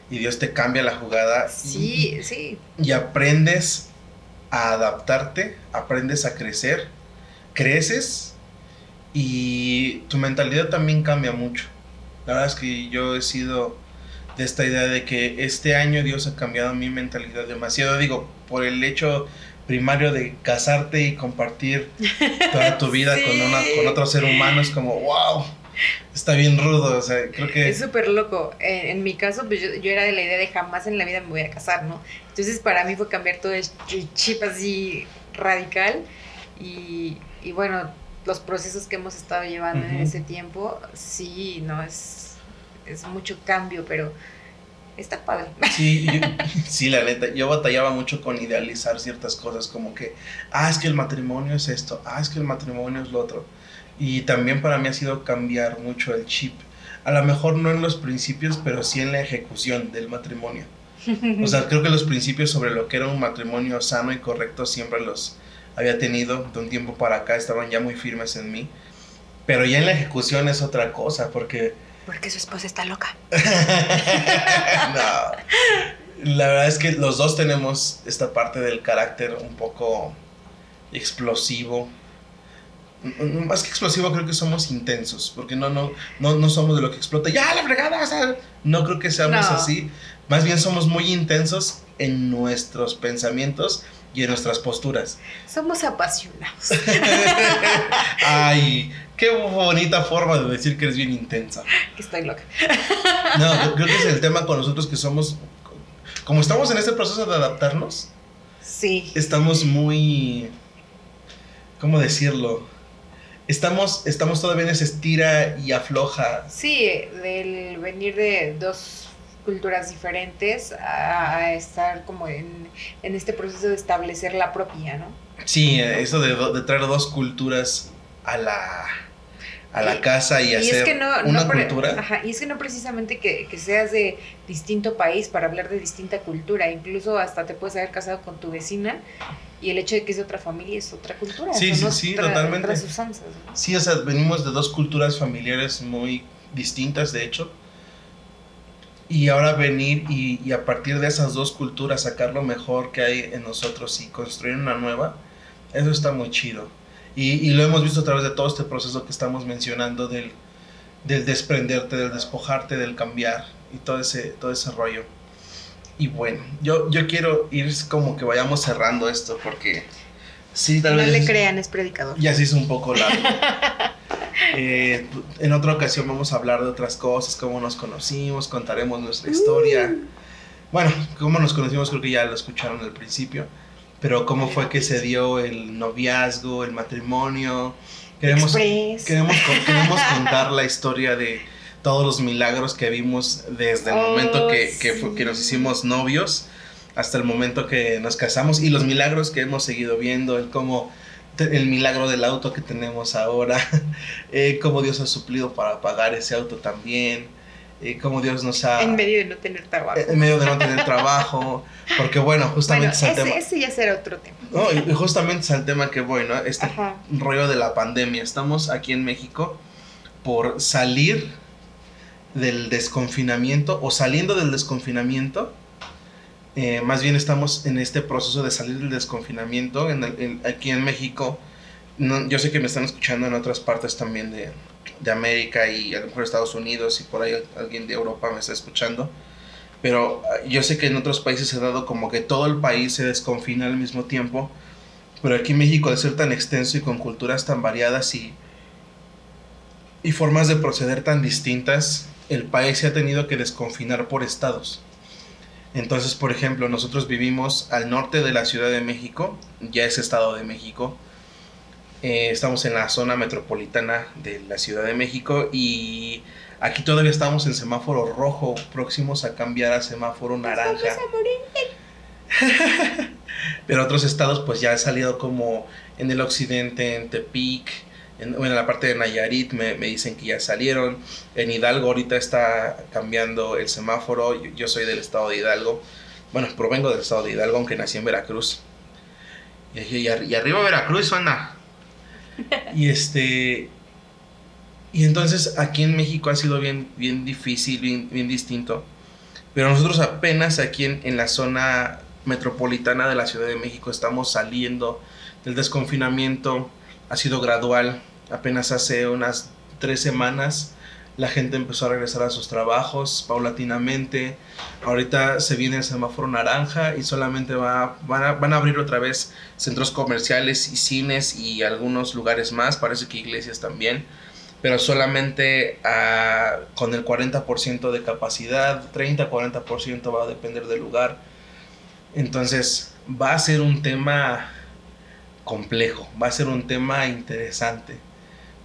y Dios te cambia la jugada. Sí, sí. Y aprendes a adaptarte, aprendes a crecer, creces y tu mentalidad también cambia mucho. La verdad es que yo he sido de esta idea de que este año Dios ha cambiado mi mentalidad demasiado, digo, por el hecho primario de casarte y compartir toda tu vida con, una, con otro ser humano es como, wow, está bien rudo, o sea, creo que... Es súper loco. En, mi caso, pues yo, era de la idea de jamás en la vida me voy a casar, ¿no? Entonces para mí fue cambiar todo el chip así radical y, y bueno, los procesos que hemos estado llevando en ese tiempo, sí, no, es, es mucho cambio, pero está padre. Sí, sí, la neta, yo batallaba mucho con idealizar ciertas cosas, como que, ah, es que el matrimonio es esto, ah, es que el matrimonio es lo otro. Y también para mí ha sido cambiar mucho el chip. A lo mejor no en los principios, pero sí en la ejecución del matrimonio. O sea, creo que los principios sobre lo que era un matrimonio sano y correcto siempre los había tenido. De un tiempo para acá estaban ya muy firmes en mí. Pero ya en la ejecución es otra cosa, porque porque su esposa está loca. no. La verdad es que los dos tenemos esta parte del carácter un poco explosivo. Más que explosivo, creo que somos intensos. Porque no, no, no, no somos de lo que explota. ¡Ya, la fregada! no creo que seamos así. Más bien somos muy intensos en nuestros pensamientos y en nuestras posturas. Somos apasionados. Ay, Qué bonita forma de decir que eres bien intensa. Que estoy loca. No, creo que es el tema con nosotros que somos. Como estamos en este proceso de adaptarnos. Sí. Estamos muy. ¿Cómo decirlo? Estamos, estamos todavía en ese estira y afloja. Sí, del venir de dos culturas diferentes a, estar como en, este proceso de establecer la propia, ¿no? Sí, eso de, de traer dos culturas a la, a la casa y, hacer una cultura. Ajá, y es que no precisamente que, seas de distinto país para hablar de distinta cultura, incluso hasta te puedes haber casado con tu vecina y el hecho de que es de otra familia es otra cultura. Sí, sí, sí, totalmente. Sí, o sea, venimos de dos culturas familiares muy distintas, de hecho. Y ahora venir y, y a partir de esas dos culturas sacar lo mejor que hay en nosotros y construir una nueva, eso está muy chido. Y, lo hemos visto a través de todo este proceso que estamos mencionando del, del desprenderte, del despojarte, del cambiar y todo ese, todo ese rollo. Y bueno, yo, yo quiero ir como que vayamos cerrando esto porque sí, tal no vez... No le crean, es predicador. Ya se hizo un poco largo. Eh, en otra ocasión vamos a hablar de otras cosas, cómo nos conocimos, contaremos nuestra historia. Uh. Bueno, cómo nos conocimos creo que ya lo escucharon al principio pero cómo fue que se dio el noviazgo, el matrimonio. Queremos, queremos, queremos contar la historia de todos los milagros que vimos desde el momento que, que, que, nos hicimos novios hasta el momento que nos casamos y los milagros que hemos seguido viendo, el cómo el milagro del auto que tenemos ahora, eh, cómo Dios ha suplido para pagar ese auto también, eh, cómo Dios nos ha... En medio de no tener trabajo. En medio de no tener trabajo, porque bueno, justamente bueno, ese, tema... ese, ya será otro tema. No, y justamente es el tema que voy, ¿no? Este rollo de la pandemia. Estamos aquí en México por salir del desconfinamiento o saliendo del desconfinamiento. Eh, más bien estamos en este proceso de salir del desconfinamiento en aquí en México. No, yo sé que me están escuchando en otras partes también de, de América y a lo mejor Estados Unidos y por ahí alguien de Europa me está escuchando. Pero ah, yo sé que en otros países se ha dado como que todo el país se desconfina al mismo tiempo. Pero aquí en México, de ser tan extenso y con culturas tan variadas y, y formas de proceder tan distintas, el país se ha tenido que desconfinar por estados. Entonces, por ejemplo, nosotros vivimos al norte de la Ciudad de México, ya es Estado de México, eh, estamos en la zona metropolitana de la Ciudad de México y aquí todavía estamos en semáforo rojo, próximos a cambiar a semáforo naranja. Pero otros estados pues ya han salido como en el occidente, en Tepic, en, en la parte de Nayarit me, me, dicen que ya salieron. En Hidalgo ahorita está cambiando el semáforo. Yo, soy del estado de Hidalgo. Bueno, provengo del estado de Hidalgo, aunque nací en Veracruz. Y, y, y arriba Veracruz suena y este. Y entonces aquí en México ha sido bien, bien difícil, bien, distinto. Pero nosotros apenas aquí en, en, la zona metropolitana de la Ciudad de México estamos saliendo del desconfinamiento. Ha sido gradual. Apenas hace unas tres semanas la gente empezó a regresar a sus trabajos paulatinamente. Ahorita se viene el semáforo naranja y solamente va, van, a, van a abrir otra vez centros comerciales y cines y algunos lugares más, parece que iglesias también, pero solamente ah, con el 40% de capacidad, 30-40% va a depender del lugar. Entonces va a ser un tema complejo, va a ser un tema interesante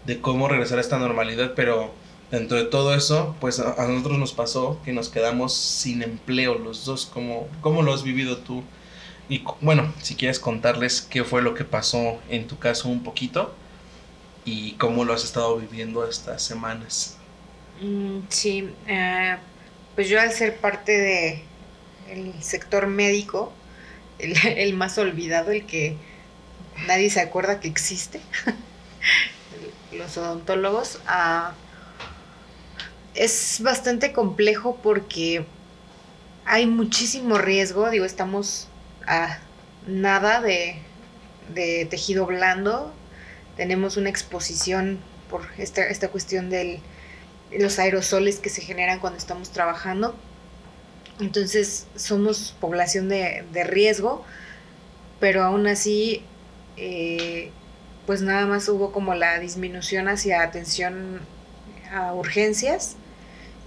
de cómo regresar a esta normalidad, pero dentro de todo eso, pues a, nosotros nos pasó que nos quedamos sin empleo los dos. ¿Cómo, cómo lo has vivido tú? Y bueno, si quieres contarles qué fue lo que pasó en tu caso un poquito y cómo lo has estado viviendo estas semanas. Mm, sí, eh, pues yo al ser parte de sector médico, el, más olvidado, el que nadie se acuerda que existe, los odontólogos, a es bastante complejo porque hay muchísimo riesgo, digo, estamos a nada de, tejido blando, tenemos una exposición por esta, esta cuestión de los aerosoles que se generan cuando estamos trabajando. Entonces somos población de, riesgo, pero aún así, eh, pues nada más hubo como la disminución hacia atención a urgencias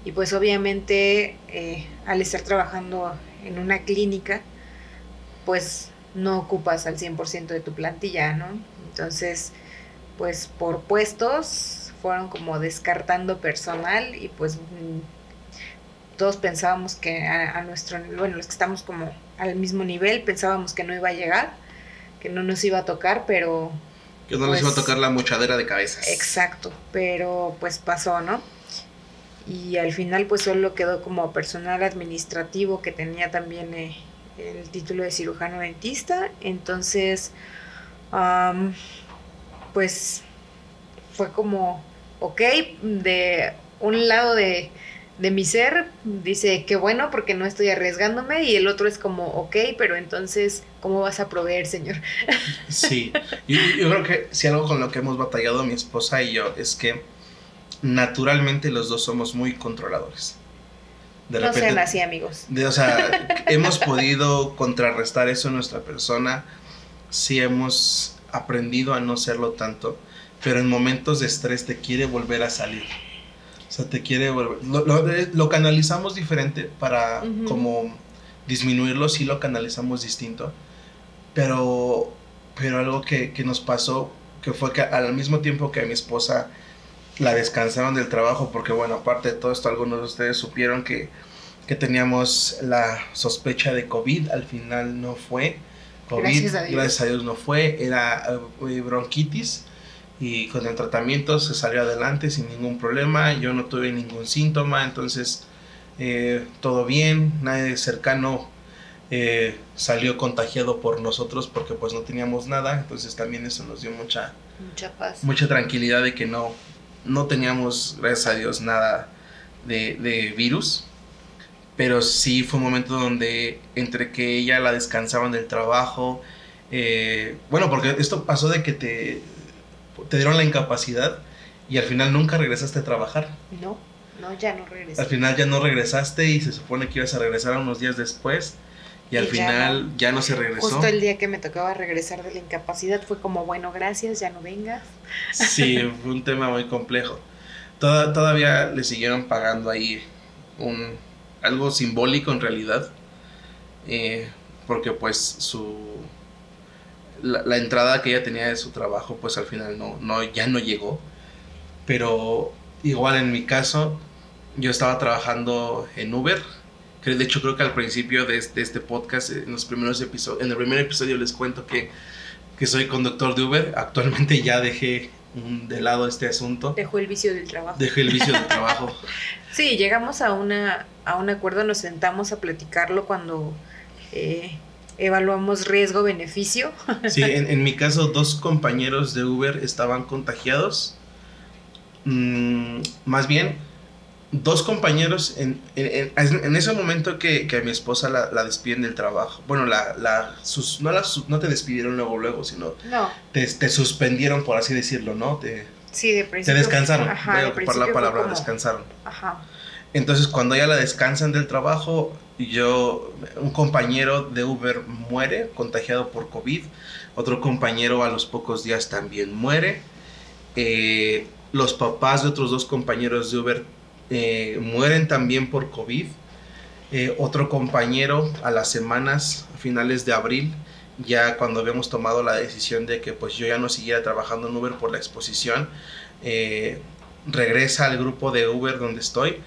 y pues obviamente eh, al estar trabajando en una clínica, pues no ocupas al 100% de tu plantilla, ¿no? Entonces, pues por puestos fueron como descartando personal y pues mm, todos pensábamos que a, nuestro, bueno, los que estamos como al mismo nivel, pensábamos que no iba a llegar, que no nos iba a tocar, pero... Que no nos iba a pues tocar la muchadera de cabezas. Exacto, pero pues pasó, ¿no? Y al final pues solo quedó como personal administrativo que tenía también eh, el título de cirujano dentista. Entonces pues fue como ok de un lado de, de mi ser dice que bueno porque no estoy arriesgándome y el otro es como ok pero entonces cómo vas a proveer señor sí yo, yo creo que si algo con lo que hemos batallado mi esposa y yo es que naturalmente los dos somos muy controladores. De no sean así, amigos. o sea, hemos podido contrarrestar eso en nuestra persona. Sí hemos aprendido a no serlo tanto, pero en momentos de estrés te quiere volver a salir. O sea, te quiere volver... Lo, canalizamos diferente para como disminuirlo, sí lo canalizamos distinto. Pero, pero algo que, que nos pasó, que fue que al mismo tiempo que a mi esposa la descansaron del trabajo porque bueno, aparte de todo esto, algunos de ustedes supieron que, que teníamos la sospecha de COVID, al final no fue. COVID, gracias a Dios, no fue, era eh, bronquitis y con el tratamiento se salió adelante sin ningún problema, yo no tuve ningún síntoma, entonces eh, todo bien, nadie cercano eh, salió contagiado por nosotros porque pues no teníamos nada, entonces también eso nos dio mucha, mucha paz, mucha tranquilidad de que no, no teníamos, gracias a Dios, nada de, de virus pero sí fue un momento donde entre que ella la descansaban del trabajo, eh, bueno, porque esto pasó de que te, te dieron la incapacidad y al final nunca regresaste a trabajar. No, no, ya no regresaste. Al final ya no regresaste y se supone que ibas a regresar unos días después y, al final ya no. se regresó. Justo el día que me tocaba regresar de la incapacidad fue como, bueno, gracias, ya no vengas. Sí, fue un tema muy complejo. todavía le siguieron pagando ahí un algo simbólico en realidad, eh, porque pues su la, entrada que ella tenía de su trabajo pues al final no, no ya no llegó, pero igual en mi caso yo estaba trabajando en Uber, que de hecho creo que al principio de este, este podcast, en los primeros episodios, en el primer episodio les cuento que, que soy conductor de Uber, actualmente ya dejé de lado este asunto. Dejó el vicio del trabajo. Dejé el vicio del trabajo. sí, llegamos a, una, a un acuerdo, nos sentamos a platicarlo cuando eh, evaluamos riesgo-beneficio. sí, en, mi caso, dos compañeros de Uber estaban contagiados. Mm, más bien, dos compañeros en, en, ese momento que, que, a mi esposa la, la, despiden del trabajo. Bueno, la, la, sus, no, la, no te despidieron luego, luego, sino te, te, suspendieron, por así decirlo, ¿no? Te, sí, de principio. Te descansaron. Ajá, voy a ocupar la palabra, descansaron. Ajá. Entonces, cuando ya la descansan del trabajo, yo, un compañero de Uber muere contagiado por COVID. Otro compañero a los pocos días también muere. Eh, los papás de otros dos compañeros de Uber eh, mueren también por COVID. Eh, otro compañero a las semanas, a finales de abril, ya cuando habíamos tomado la decisión de que pues yo ya no siguiera trabajando en Uber por la exposición, eh, regresa al grupo de Uber donde estoy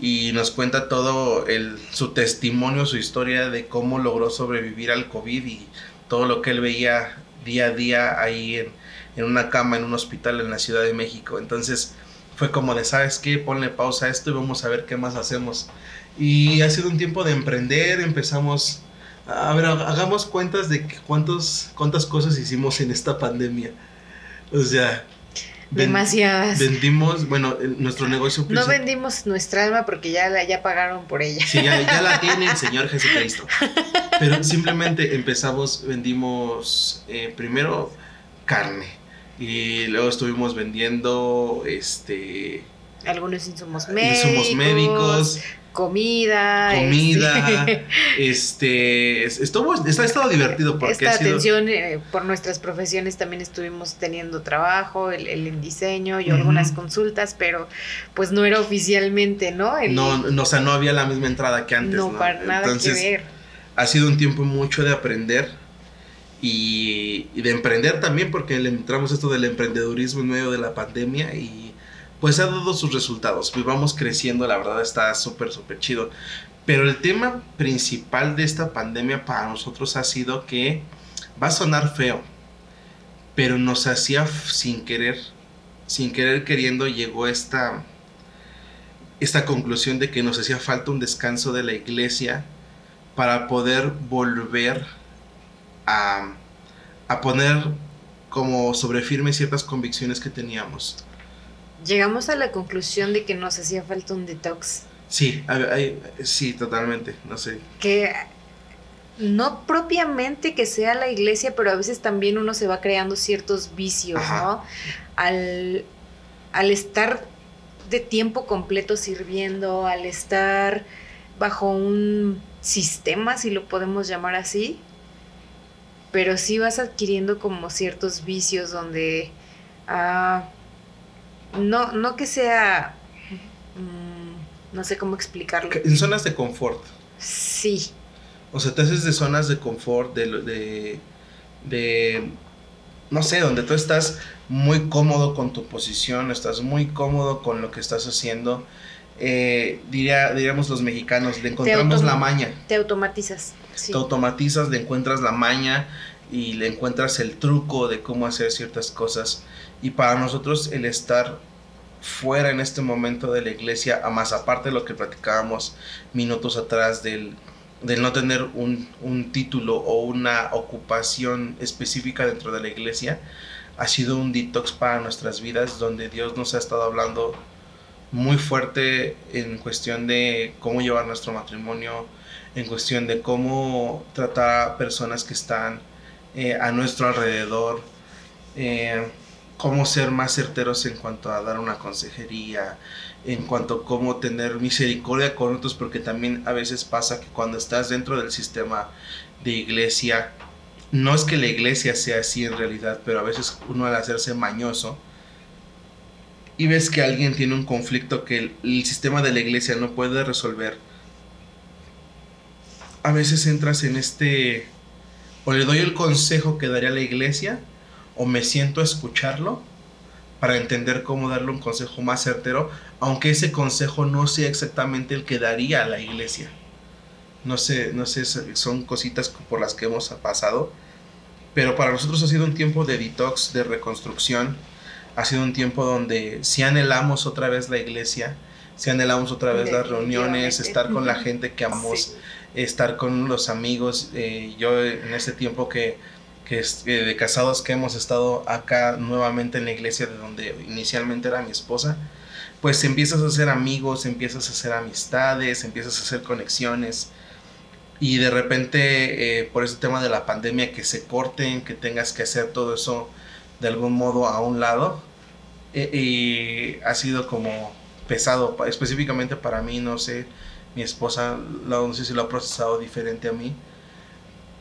y nos cuenta todo el, su testimonio, su historia de cómo logró sobrevivir al COVID y todo lo que él veía día a día ahí en, en una cama en un hospital en la Ciudad de México. Entonces, fue como de, ¿sabes qué? Ponle pausa a esto y vamos a ver qué más hacemos. Y ha sido un tiempo de emprender, empezamos, a ver, hagamos cuentas de cuántos, cuántas cosas hicimos en esta pandemia. O sea... Demasiadas. Vendimos, bueno, nuestro negocio No vendimos nuestra alma porque ya, la, ya pagaron por ella. Sí, ya, la tiene el Señor Jesucristo. Pero simplemente empezamos, vendimos eh, primero carne y luego estuvimos vendiendo este algunos insumos médicos, médicos comida comida este, estuvo está estado divertido porque esta atención eh, por nuestras profesiones también estuvimos teniendo trabajo el, el diseño y algunas consultas pero pues no era oficialmente no no, no o sea no había la misma entrada que antes no, para nada que ver. ha sido un tiempo mucho de aprender y, de emprender también, porque le entramos esto del emprendedurismo en medio de la pandemia y pues ha dado sus resultados. Vivamos creciendo, la verdad está súper, súper chido. Pero el tema principal de esta pandemia para nosotros ha sido que va a sonar feo, pero nos hacía sin querer, sin querer queriendo, llegó esta, esta conclusión de que nos hacía falta un descanso de la iglesia para poder volver a, poner como sobre firme ciertas convicciones que teníamos. Llegamos a la conclusión de que nos hacía falta un detox. Sí, sí, totalmente, no sé. Que no propiamente que sea la iglesia, pero a veces también uno se va creando ciertos vicios, ¿no? Al, al estar de tiempo completo sirviendo, al estar bajo un sistema, si lo podemos llamar así, pero sí vas adquiriendo como ciertos vicios donde ah, no, no que sea, mm, no sé cómo explicarlo. En zonas de confort. Sí. O sea, te haces de zonas de confort, de, de, de, no sé, donde tú estás muy cómodo con tu posición, estás muy cómodo con lo que estás haciendo. Eh, diría, diríamos los mexicanos, le encontramos la maña. Te automatizas. Te automatizas, le encuentras la maña y le encuentras el truco de cómo hacer ciertas cosas. Y para nosotros el estar fuera en este momento de la iglesia, a más aparte de lo que platicábamos minutos atrás del, del no tener un, un, título o una ocupación específica dentro de la iglesia, ha sido un detox para nuestras vidas donde Dios nos ha estado hablando muy fuerte en cuestión de cómo llevar nuestro matrimonio, en cuestión de cómo tratar a personas que están eh, a nuestro alrededor, eh, cómo ser más certeros en cuanto a dar una consejería, en cuanto a cómo tener misericordia con otros, porque también a veces pasa que cuando estás dentro del sistema de iglesia, no es que la iglesia sea así en realidad, pero a veces uno al hacerse mañoso y ves que alguien tiene un conflicto que el, el sistema de la iglesia no puede resolver, a veces entras en este, o le doy el consejo que daría la iglesia, o me siento a escucharlo para entender cómo darle un consejo más certero, aunque ese consejo no sea exactamente el que daría a la iglesia. No sé, no sé, son cositas por las que hemos pasado, pero para nosotros ha sido un tiempo de detox, de reconstrucción, ha sido un tiempo donde si anhelamos otra vez la iglesia, si anhelamos otra vez las reuniones, estar con la gente que amamos, estar con los amigos. Eh, yo en este tiempo que, que eh, de casados que hemos estado acá nuevamente en la iglesia de donde inicialmente era mi esposa, pues empiezas a hacer amigos, empiezas a hacer amistades, empiezas a hacer conexiones. Y de repente, eh, por ese tema de la pandemia, que se corten, que tengas que hacer todo eso de algún modo a un lado, y ha sido como pesado, específicamente para mí, no sé, mi esposa, no sé si lo ha procesado diferente a mí,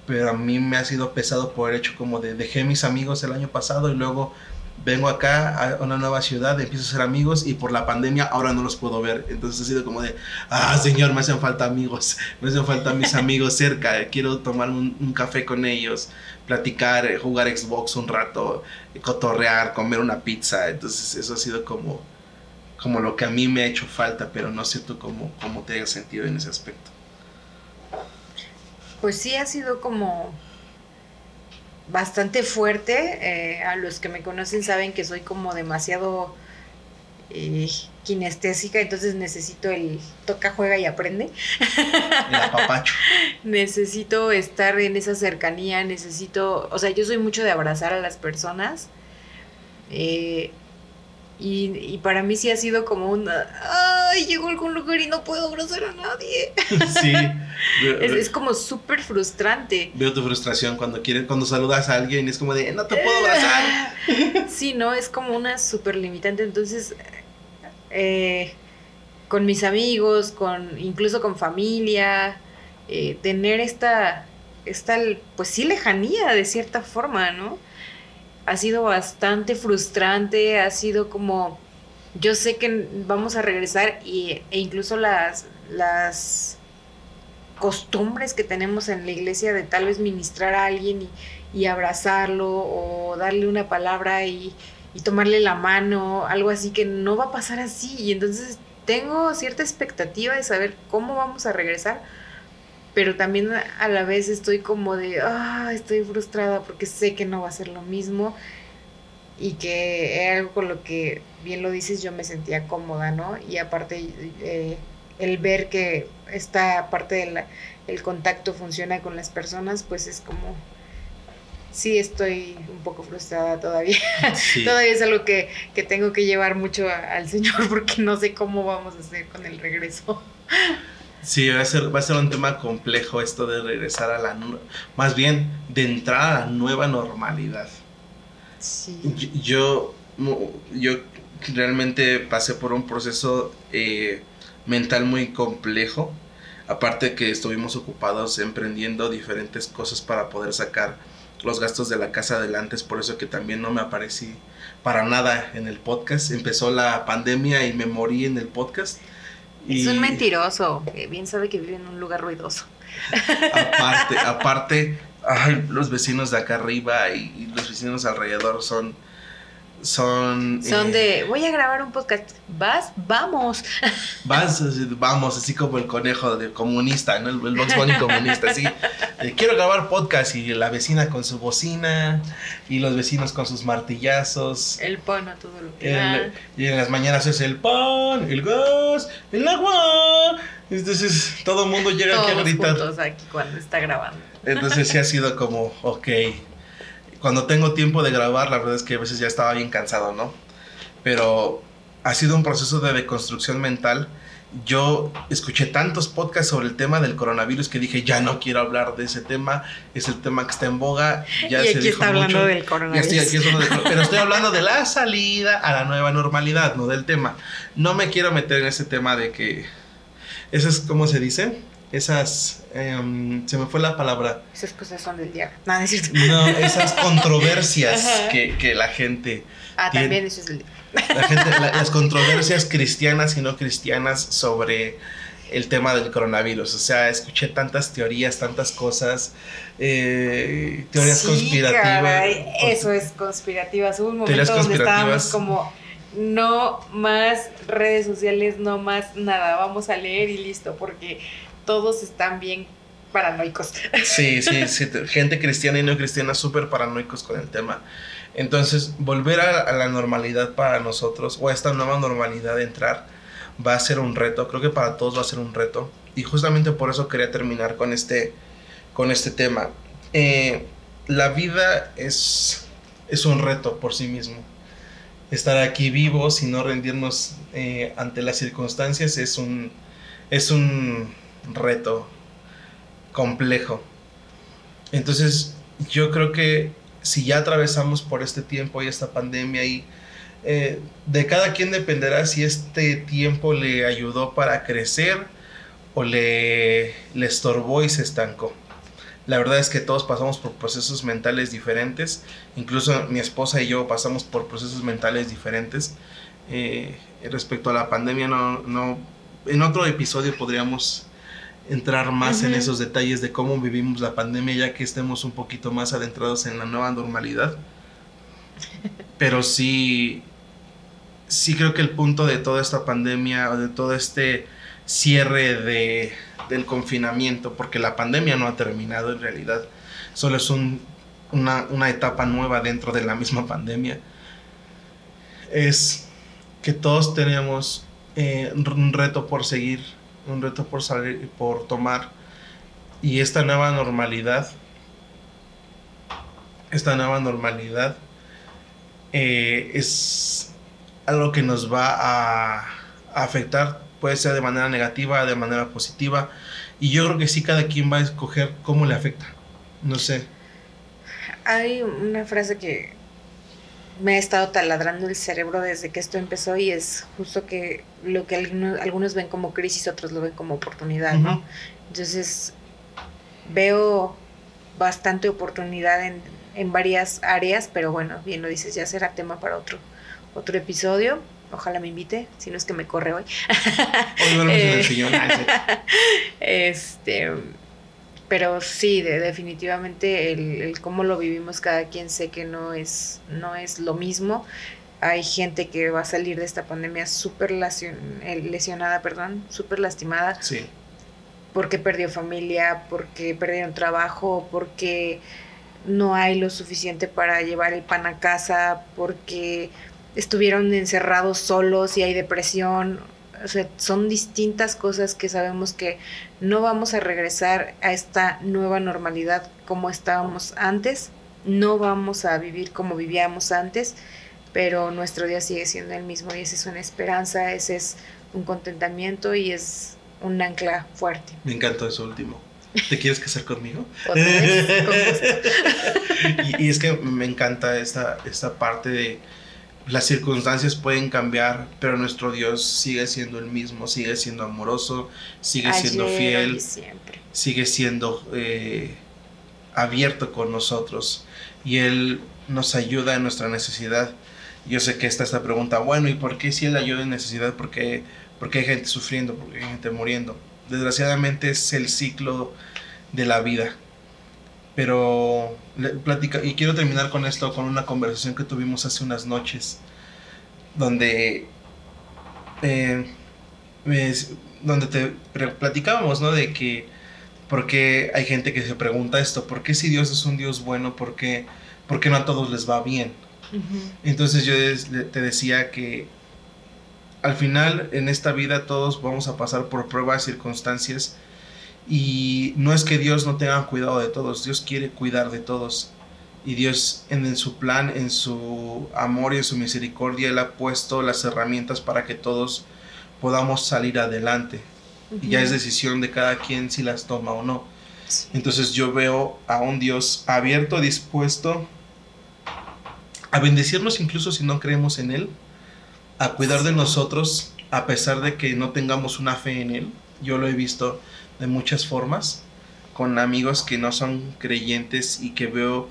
pero a mí me ha sido pesado por el hecho como de dejé mis amigos el año pasado y luego vengo acá a una nueva ciudad, empiezo a ser amigos y por la pandemia ahora no los puedo ver. Entonces ha sido como de, ah, señor, me hacen falta amigos, me hacen falta mis amigos cerca, quiero tomar un, un, café con ellos, platicar, jugar Xbox un rato, cotorrear, comer una pizza. Entonces eso ha sido como como lo que a mí me ha hecho falta, pero no sé tú cómo, cómo te hayas sentido en ese aspecto. Pues sí ha sido como bastante fuerte. Eh, a los que me conocen saben que soy como demasiado eh, kinestésica, entonces necesito el toca, juega y aprende. El apapacho. necesito estar en esa cercanía, necesito, o sea, yo soy mucho de abrazar a las personas. Eh, y, para mí sí ha sido como un, ay, llego a algún lugar y no puedo abrazar a nadie. Sí. es, como súper frustrante. Veo tu frustración cuando quieres, cuando saludas a alguien y es como de, no te puedo abrazar. sí, no, es como una súper limitante. Entonces, eh, con mis amigos, con incluso con familia, eh, tener esta, esta, pues sí, lejanía de cierta forma, ¿no? Ha sido bastante frustrante, ha sido como, yo sé que vamos a regresar y, e incluso las, las costumbres que tenemos en la iglesia de tal vez ministrar a alguien y, y abrazarlo o darle una palabra y, y, tomarle la mano, algo así que no va a pasar así. Y entonces tengo cierta expectativa de saber cómo vamos a regresar, pero también a la vez estoy como de, ah, estoy frustrada porque sé que no va a ser lo mismo y que es algo con lo que, bien lo dices, yo me sentía cómoda, ¿no? Y aparte, eh, el ver que esta parte del contacto funciona con las personas, pues es como, sí estoy un poco frustrada todavía. todavía es algo que, que tengo que llevar mucho al Señor porque no sé cómo vamos a hacer con el regreso. Sí, va a, ser, va a ser un tema complejo esto de regresar a la... Más bien, de entrar a la nueva normalidad. Sí. Yo, yo realmente pasé por un proceso eh, mental muy complejo. Aparte que estuvimos ocupados emprendiendo diferentes cosas para poder sacar los gastos de la casa adelante. Es por eso que también no me aparecí para nada en el podcast. Empezó la pandemia y me morí en el podcast. Es un mentiroso, bien sabe que vive en un lugar ruidoso. Aparte, aparte, los vecinos de acá arriba y, los vecinos alrededor son son... Son de, voy a grabar un podcast. ¿Vas? Vamos. Vas, vamos, así como el conejo de comunista, ¿no? El, el Box Bunny comunista, así. quiero grabar podcast y la vecina con su bocina y los vecinos con sus martillazos. El pan a todo lo que da. Y en las mañanas es el pan, el gas, el agua. Entonces todo el mundo llega aquí a gritar. Juntos aquí cuando está grabando. Entonces sí ha sido como, ok, cuando tengo tiempo de grabar, la verdad es que a veces ya estaba bien cansado, ¿no? Pero ha sido un proceso de deconstrucción mental. Yo escuché tantos podcasts sobre el tema del coronavirus que dije, ya no quiero hablar de ese tema, es el tema que está en boga. Ya y aquí está hablando del coronavirus. pero estoy hablando de la salida a la nueva normalidad, no del tema. No me quiero meter en ese tema de que... Eso es, ¿cómo se dice? Esas, em, se me fue la palabra. Esas cosas son del diablo. No, es cierto. No, esas controversias que, que, la gente... Ah, también eso es del diablo. La gente, las controversias cristianas y no cristianas sobre el tema del coronavirus. O sea, escuché tantas teorías, tantas cosas, eh, teorías conspirativas. eso es conspirativas. Hubo un momento donde estábamos como no más redes sociales, no más nada, vamos a leer y listo, porque todos están bien paranoicos. Sí, sí, sí, gente cristiana y no cristiana súper paranoicos con el tema. Entonces, volver a, la normalidad para nosotros, o a esta nueva normalidad de entrar, va a ser un reto. Creo que para todos va a ser un reto. Y justamente por eso quería terminar con este, con este tema. Eh, la vida es, es un reto por sí mismo. Estar aquí vivos y no rendirnos eh, ante las circunstancias es un, es un reto complejo. Entonces, yo creo que si ya atravesamos por este tiempo y esta pandemia y eh, de cada quien dependerá si este tiempo le ayudó para crecer o le, le estorbó y se estancó. La verdad es que todos pasamos por procesos mentales diferentes. Incluso mi esposa y yo pasamos por procesos mentales diferentes. Eh, respecto a la pandemia, no, no, en otro episodio podríamos entrar más en esos detalles de cómo vivimos la pandemia ya que estemos un poquito más adentrados en la nueva normalidad. Pero sí, sí creo que el punto de toda esta pandemia o de todo este cierre de, del confinamiento, porque la pandemia no ha terminado en realidad, solo es un, una, una etapa nueva dentro de la misma pandemia, es que todos tenemos eh, un reto por seguir un reto por salir, por tomar. Y esta nueva normalidad, esta nueva normalidad eh, es algo que nos va a, afectar, puede ser de manera negativa, de manera positiva. Y yo creo que sí, cada quien va a escoger cómo le afecta. No sé. Hay una frase que me ha estado taladrando el cerebro desde que esto empezó y es justo que lo que algunos, ven como crisis, otros lo ven como oportunidad, ¿no? Entonces, veo bastante oportunidad en, en, varias áreas, pero bueno, bien lo dices, ya será tema para otro, otro episodio. Ojalá me invite, si no es que me corre hoy. Hoy en el sillón. este pero sí, de, definitivamente el, cómo lo vivimos cada quien sé que no es, no es lo mismo. Hay gente que va a salir de esta pandemia súper eh, lesionada, perdón, súper lastimada. Sí. Porque perdió familia, porque perdieron trabajo, porque no hay lo suficiente para llevar el pan a casa, porque estuvieron encerrados solos y hay depresión o sea, son distintas cosas que sabemos que no vamos a regresar a esta nueva normalidad como estábamos antes, no vamos a vivir como vivíamos antes, pero nuestro día sigue siendo el mismo y esa es una esperanza, ese es un contentamiento y es un ancla fuerte. Me encanta eso último. ¿Te quieres casar conmigo? y, y, es que me encanta esta, esta parte de las circunstancias pueden cambiar, pero nuestro Dios sigue siendo el mismo, sigue siendo amoroso, sigue siendo fiel, sigue siendo eh, abierto con nosotros y Él nos ayuda en nuestra necesidad. Yo sé que está esta pregunta, bueno, ¿y por qué si Él ayuda en necesidad? Porque, porque hay gente sufriendo, porque hay gente muriendo. Desgraciadamente es el ciclo de la vida. Pero platica, y quiero terminar con esto, con una conversación que tuvimos hace unas noches, donde, eh, donde te platicábamos, ¿no? De que, porque hay gente que se pregunta esto, ¿por qué si Dios es un Dios bueno, por qué, por qué no a todos les va bien? Entonces yo te decía que al final en esta vida todos vamos a pasar por pruebas, circunstancias, y no es que Dios no tenga cuidado de todos, Dios quiere cuidar de todos. Y Dios en, su plan, en su amor y en su misericordia, Él ha puesto las herramientas para que todos podamos salir adelante. Y ya es decisión de cada quien si las toma o no. Entonces yo veo a un Dios abierto, dispuesto a bendecirnos incluso si no creemos en Él, a cuidar de nosotros a pesar de que no tengamos una fe en Él. Yo lo he visto de muchas formas, con amigos que no son creyentes y que veo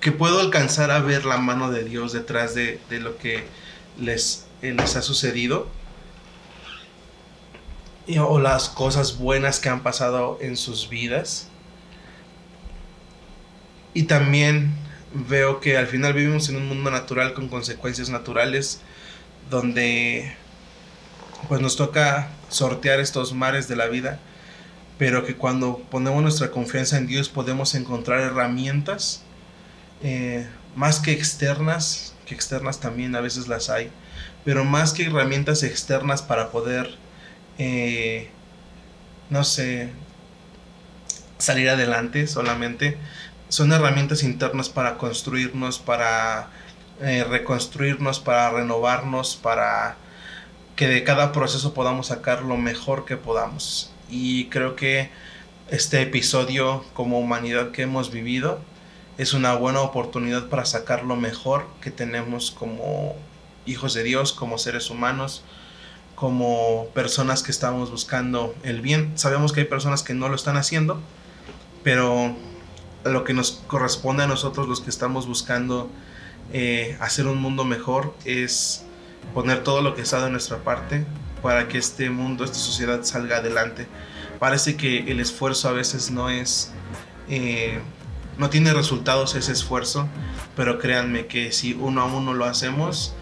que puedo alcanzar a ver la mano de Dios detrás de, lo que les, eh, les ha sucedido o las cosas buenas que han pasado en sus vidas. Y también veo que al final vivimos en un mundo natural con consecuencias naturales donde pues nos toca sortear estos mares de la vida pero que cuando ponemos nuestra confianza en Dios podemos encontrar herramientas eh, más que externas, que externas también a veces las hay, pero más que herramientas externas para poder, eh, no sé, salir adelante solamente, son herramientas internas para construirnos, para eh, reconstruirnos, para renovarnos, para que de cada proceso podamos sacar lo mejor que podamos y creo que este episodio como humanidad que hemos vivido es una buena oportunidad para sacar lo mejor que tenemos como hijos de Dios, como seres humanos, como personas que estamos buscando el bien. Sabemos que hay personas que no lo están haciendo, pero lo que nos corresponde a nosotros los que estamos buscando eh, hacer un mundo mejor es poner todo lo que está de nuestra parte para que este mundo, esta sociedad salga adelante. Parece que el esfuerzo a veces no es, eh, no tiene resultados ese esfuerzo, pero créanme que si uno a uno lo hacemos,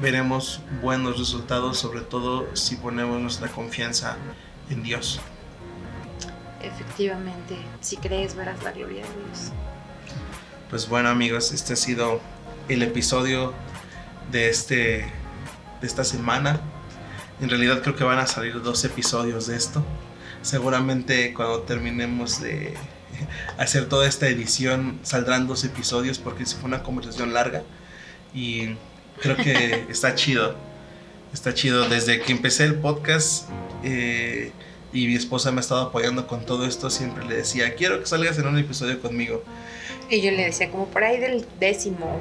veremos buenos resultados, sobre todo si ponemos nuestra confianza en Dios. Efectivamente, si crees verás la gloria de Dios. Pues bueno amigos, este ha sido el episodio de, este, de esta semana. En realidad creo que van a salir dos episodios de esto. Seguramente cuando terminemos de hacer toda esta edición saldrán dos episodios porque fue una conversación larga y creo que está chido. Está chido. Desde que empecé el podcast eh, y mi esposa me ha estado apoyando con todo esto, siempre le decía, quiero que salgas en un episodio conmigo. Y yo le decía, como por ahí del décimo,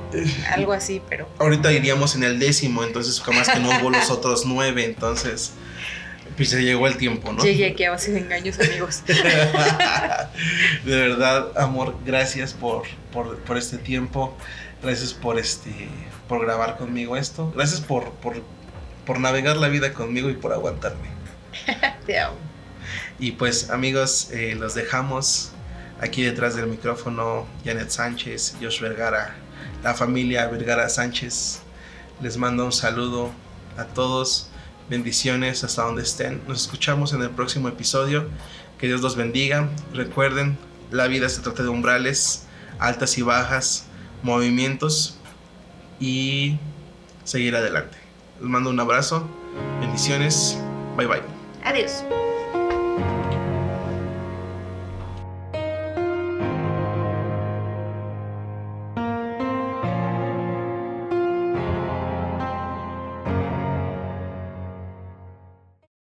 algo así, pero. Ahorita iríamos en el décimo, entonces, más que no hubo los otros nueve, entonces. Pues se llegó el tiempo, ¿no? Llegué aquí a base de engaños, amigos. de verdad, amor, gracias por, por, este tiempo. Gracias por este por grabar conmigo esto. Gracias por, por, navegar la vida conmigo y por aguantarme. Te amo. Y pues, amigos, eh, los dejamos Aquí detrás del micrófono, Janet Sánchez, Josh Vergara, la familia Vergara Sánchez. Les mando un saludo a todos. Bendiciones hasta donde estén. Nos escuchamos en el próximo episodio. Que Dios los bendiga. Recuerden, la vida se trata de umbrales, altas y bajas, movimientos y seguir adelante. Les mando un abrazo. Bendiciones. Bye bye. Adiós.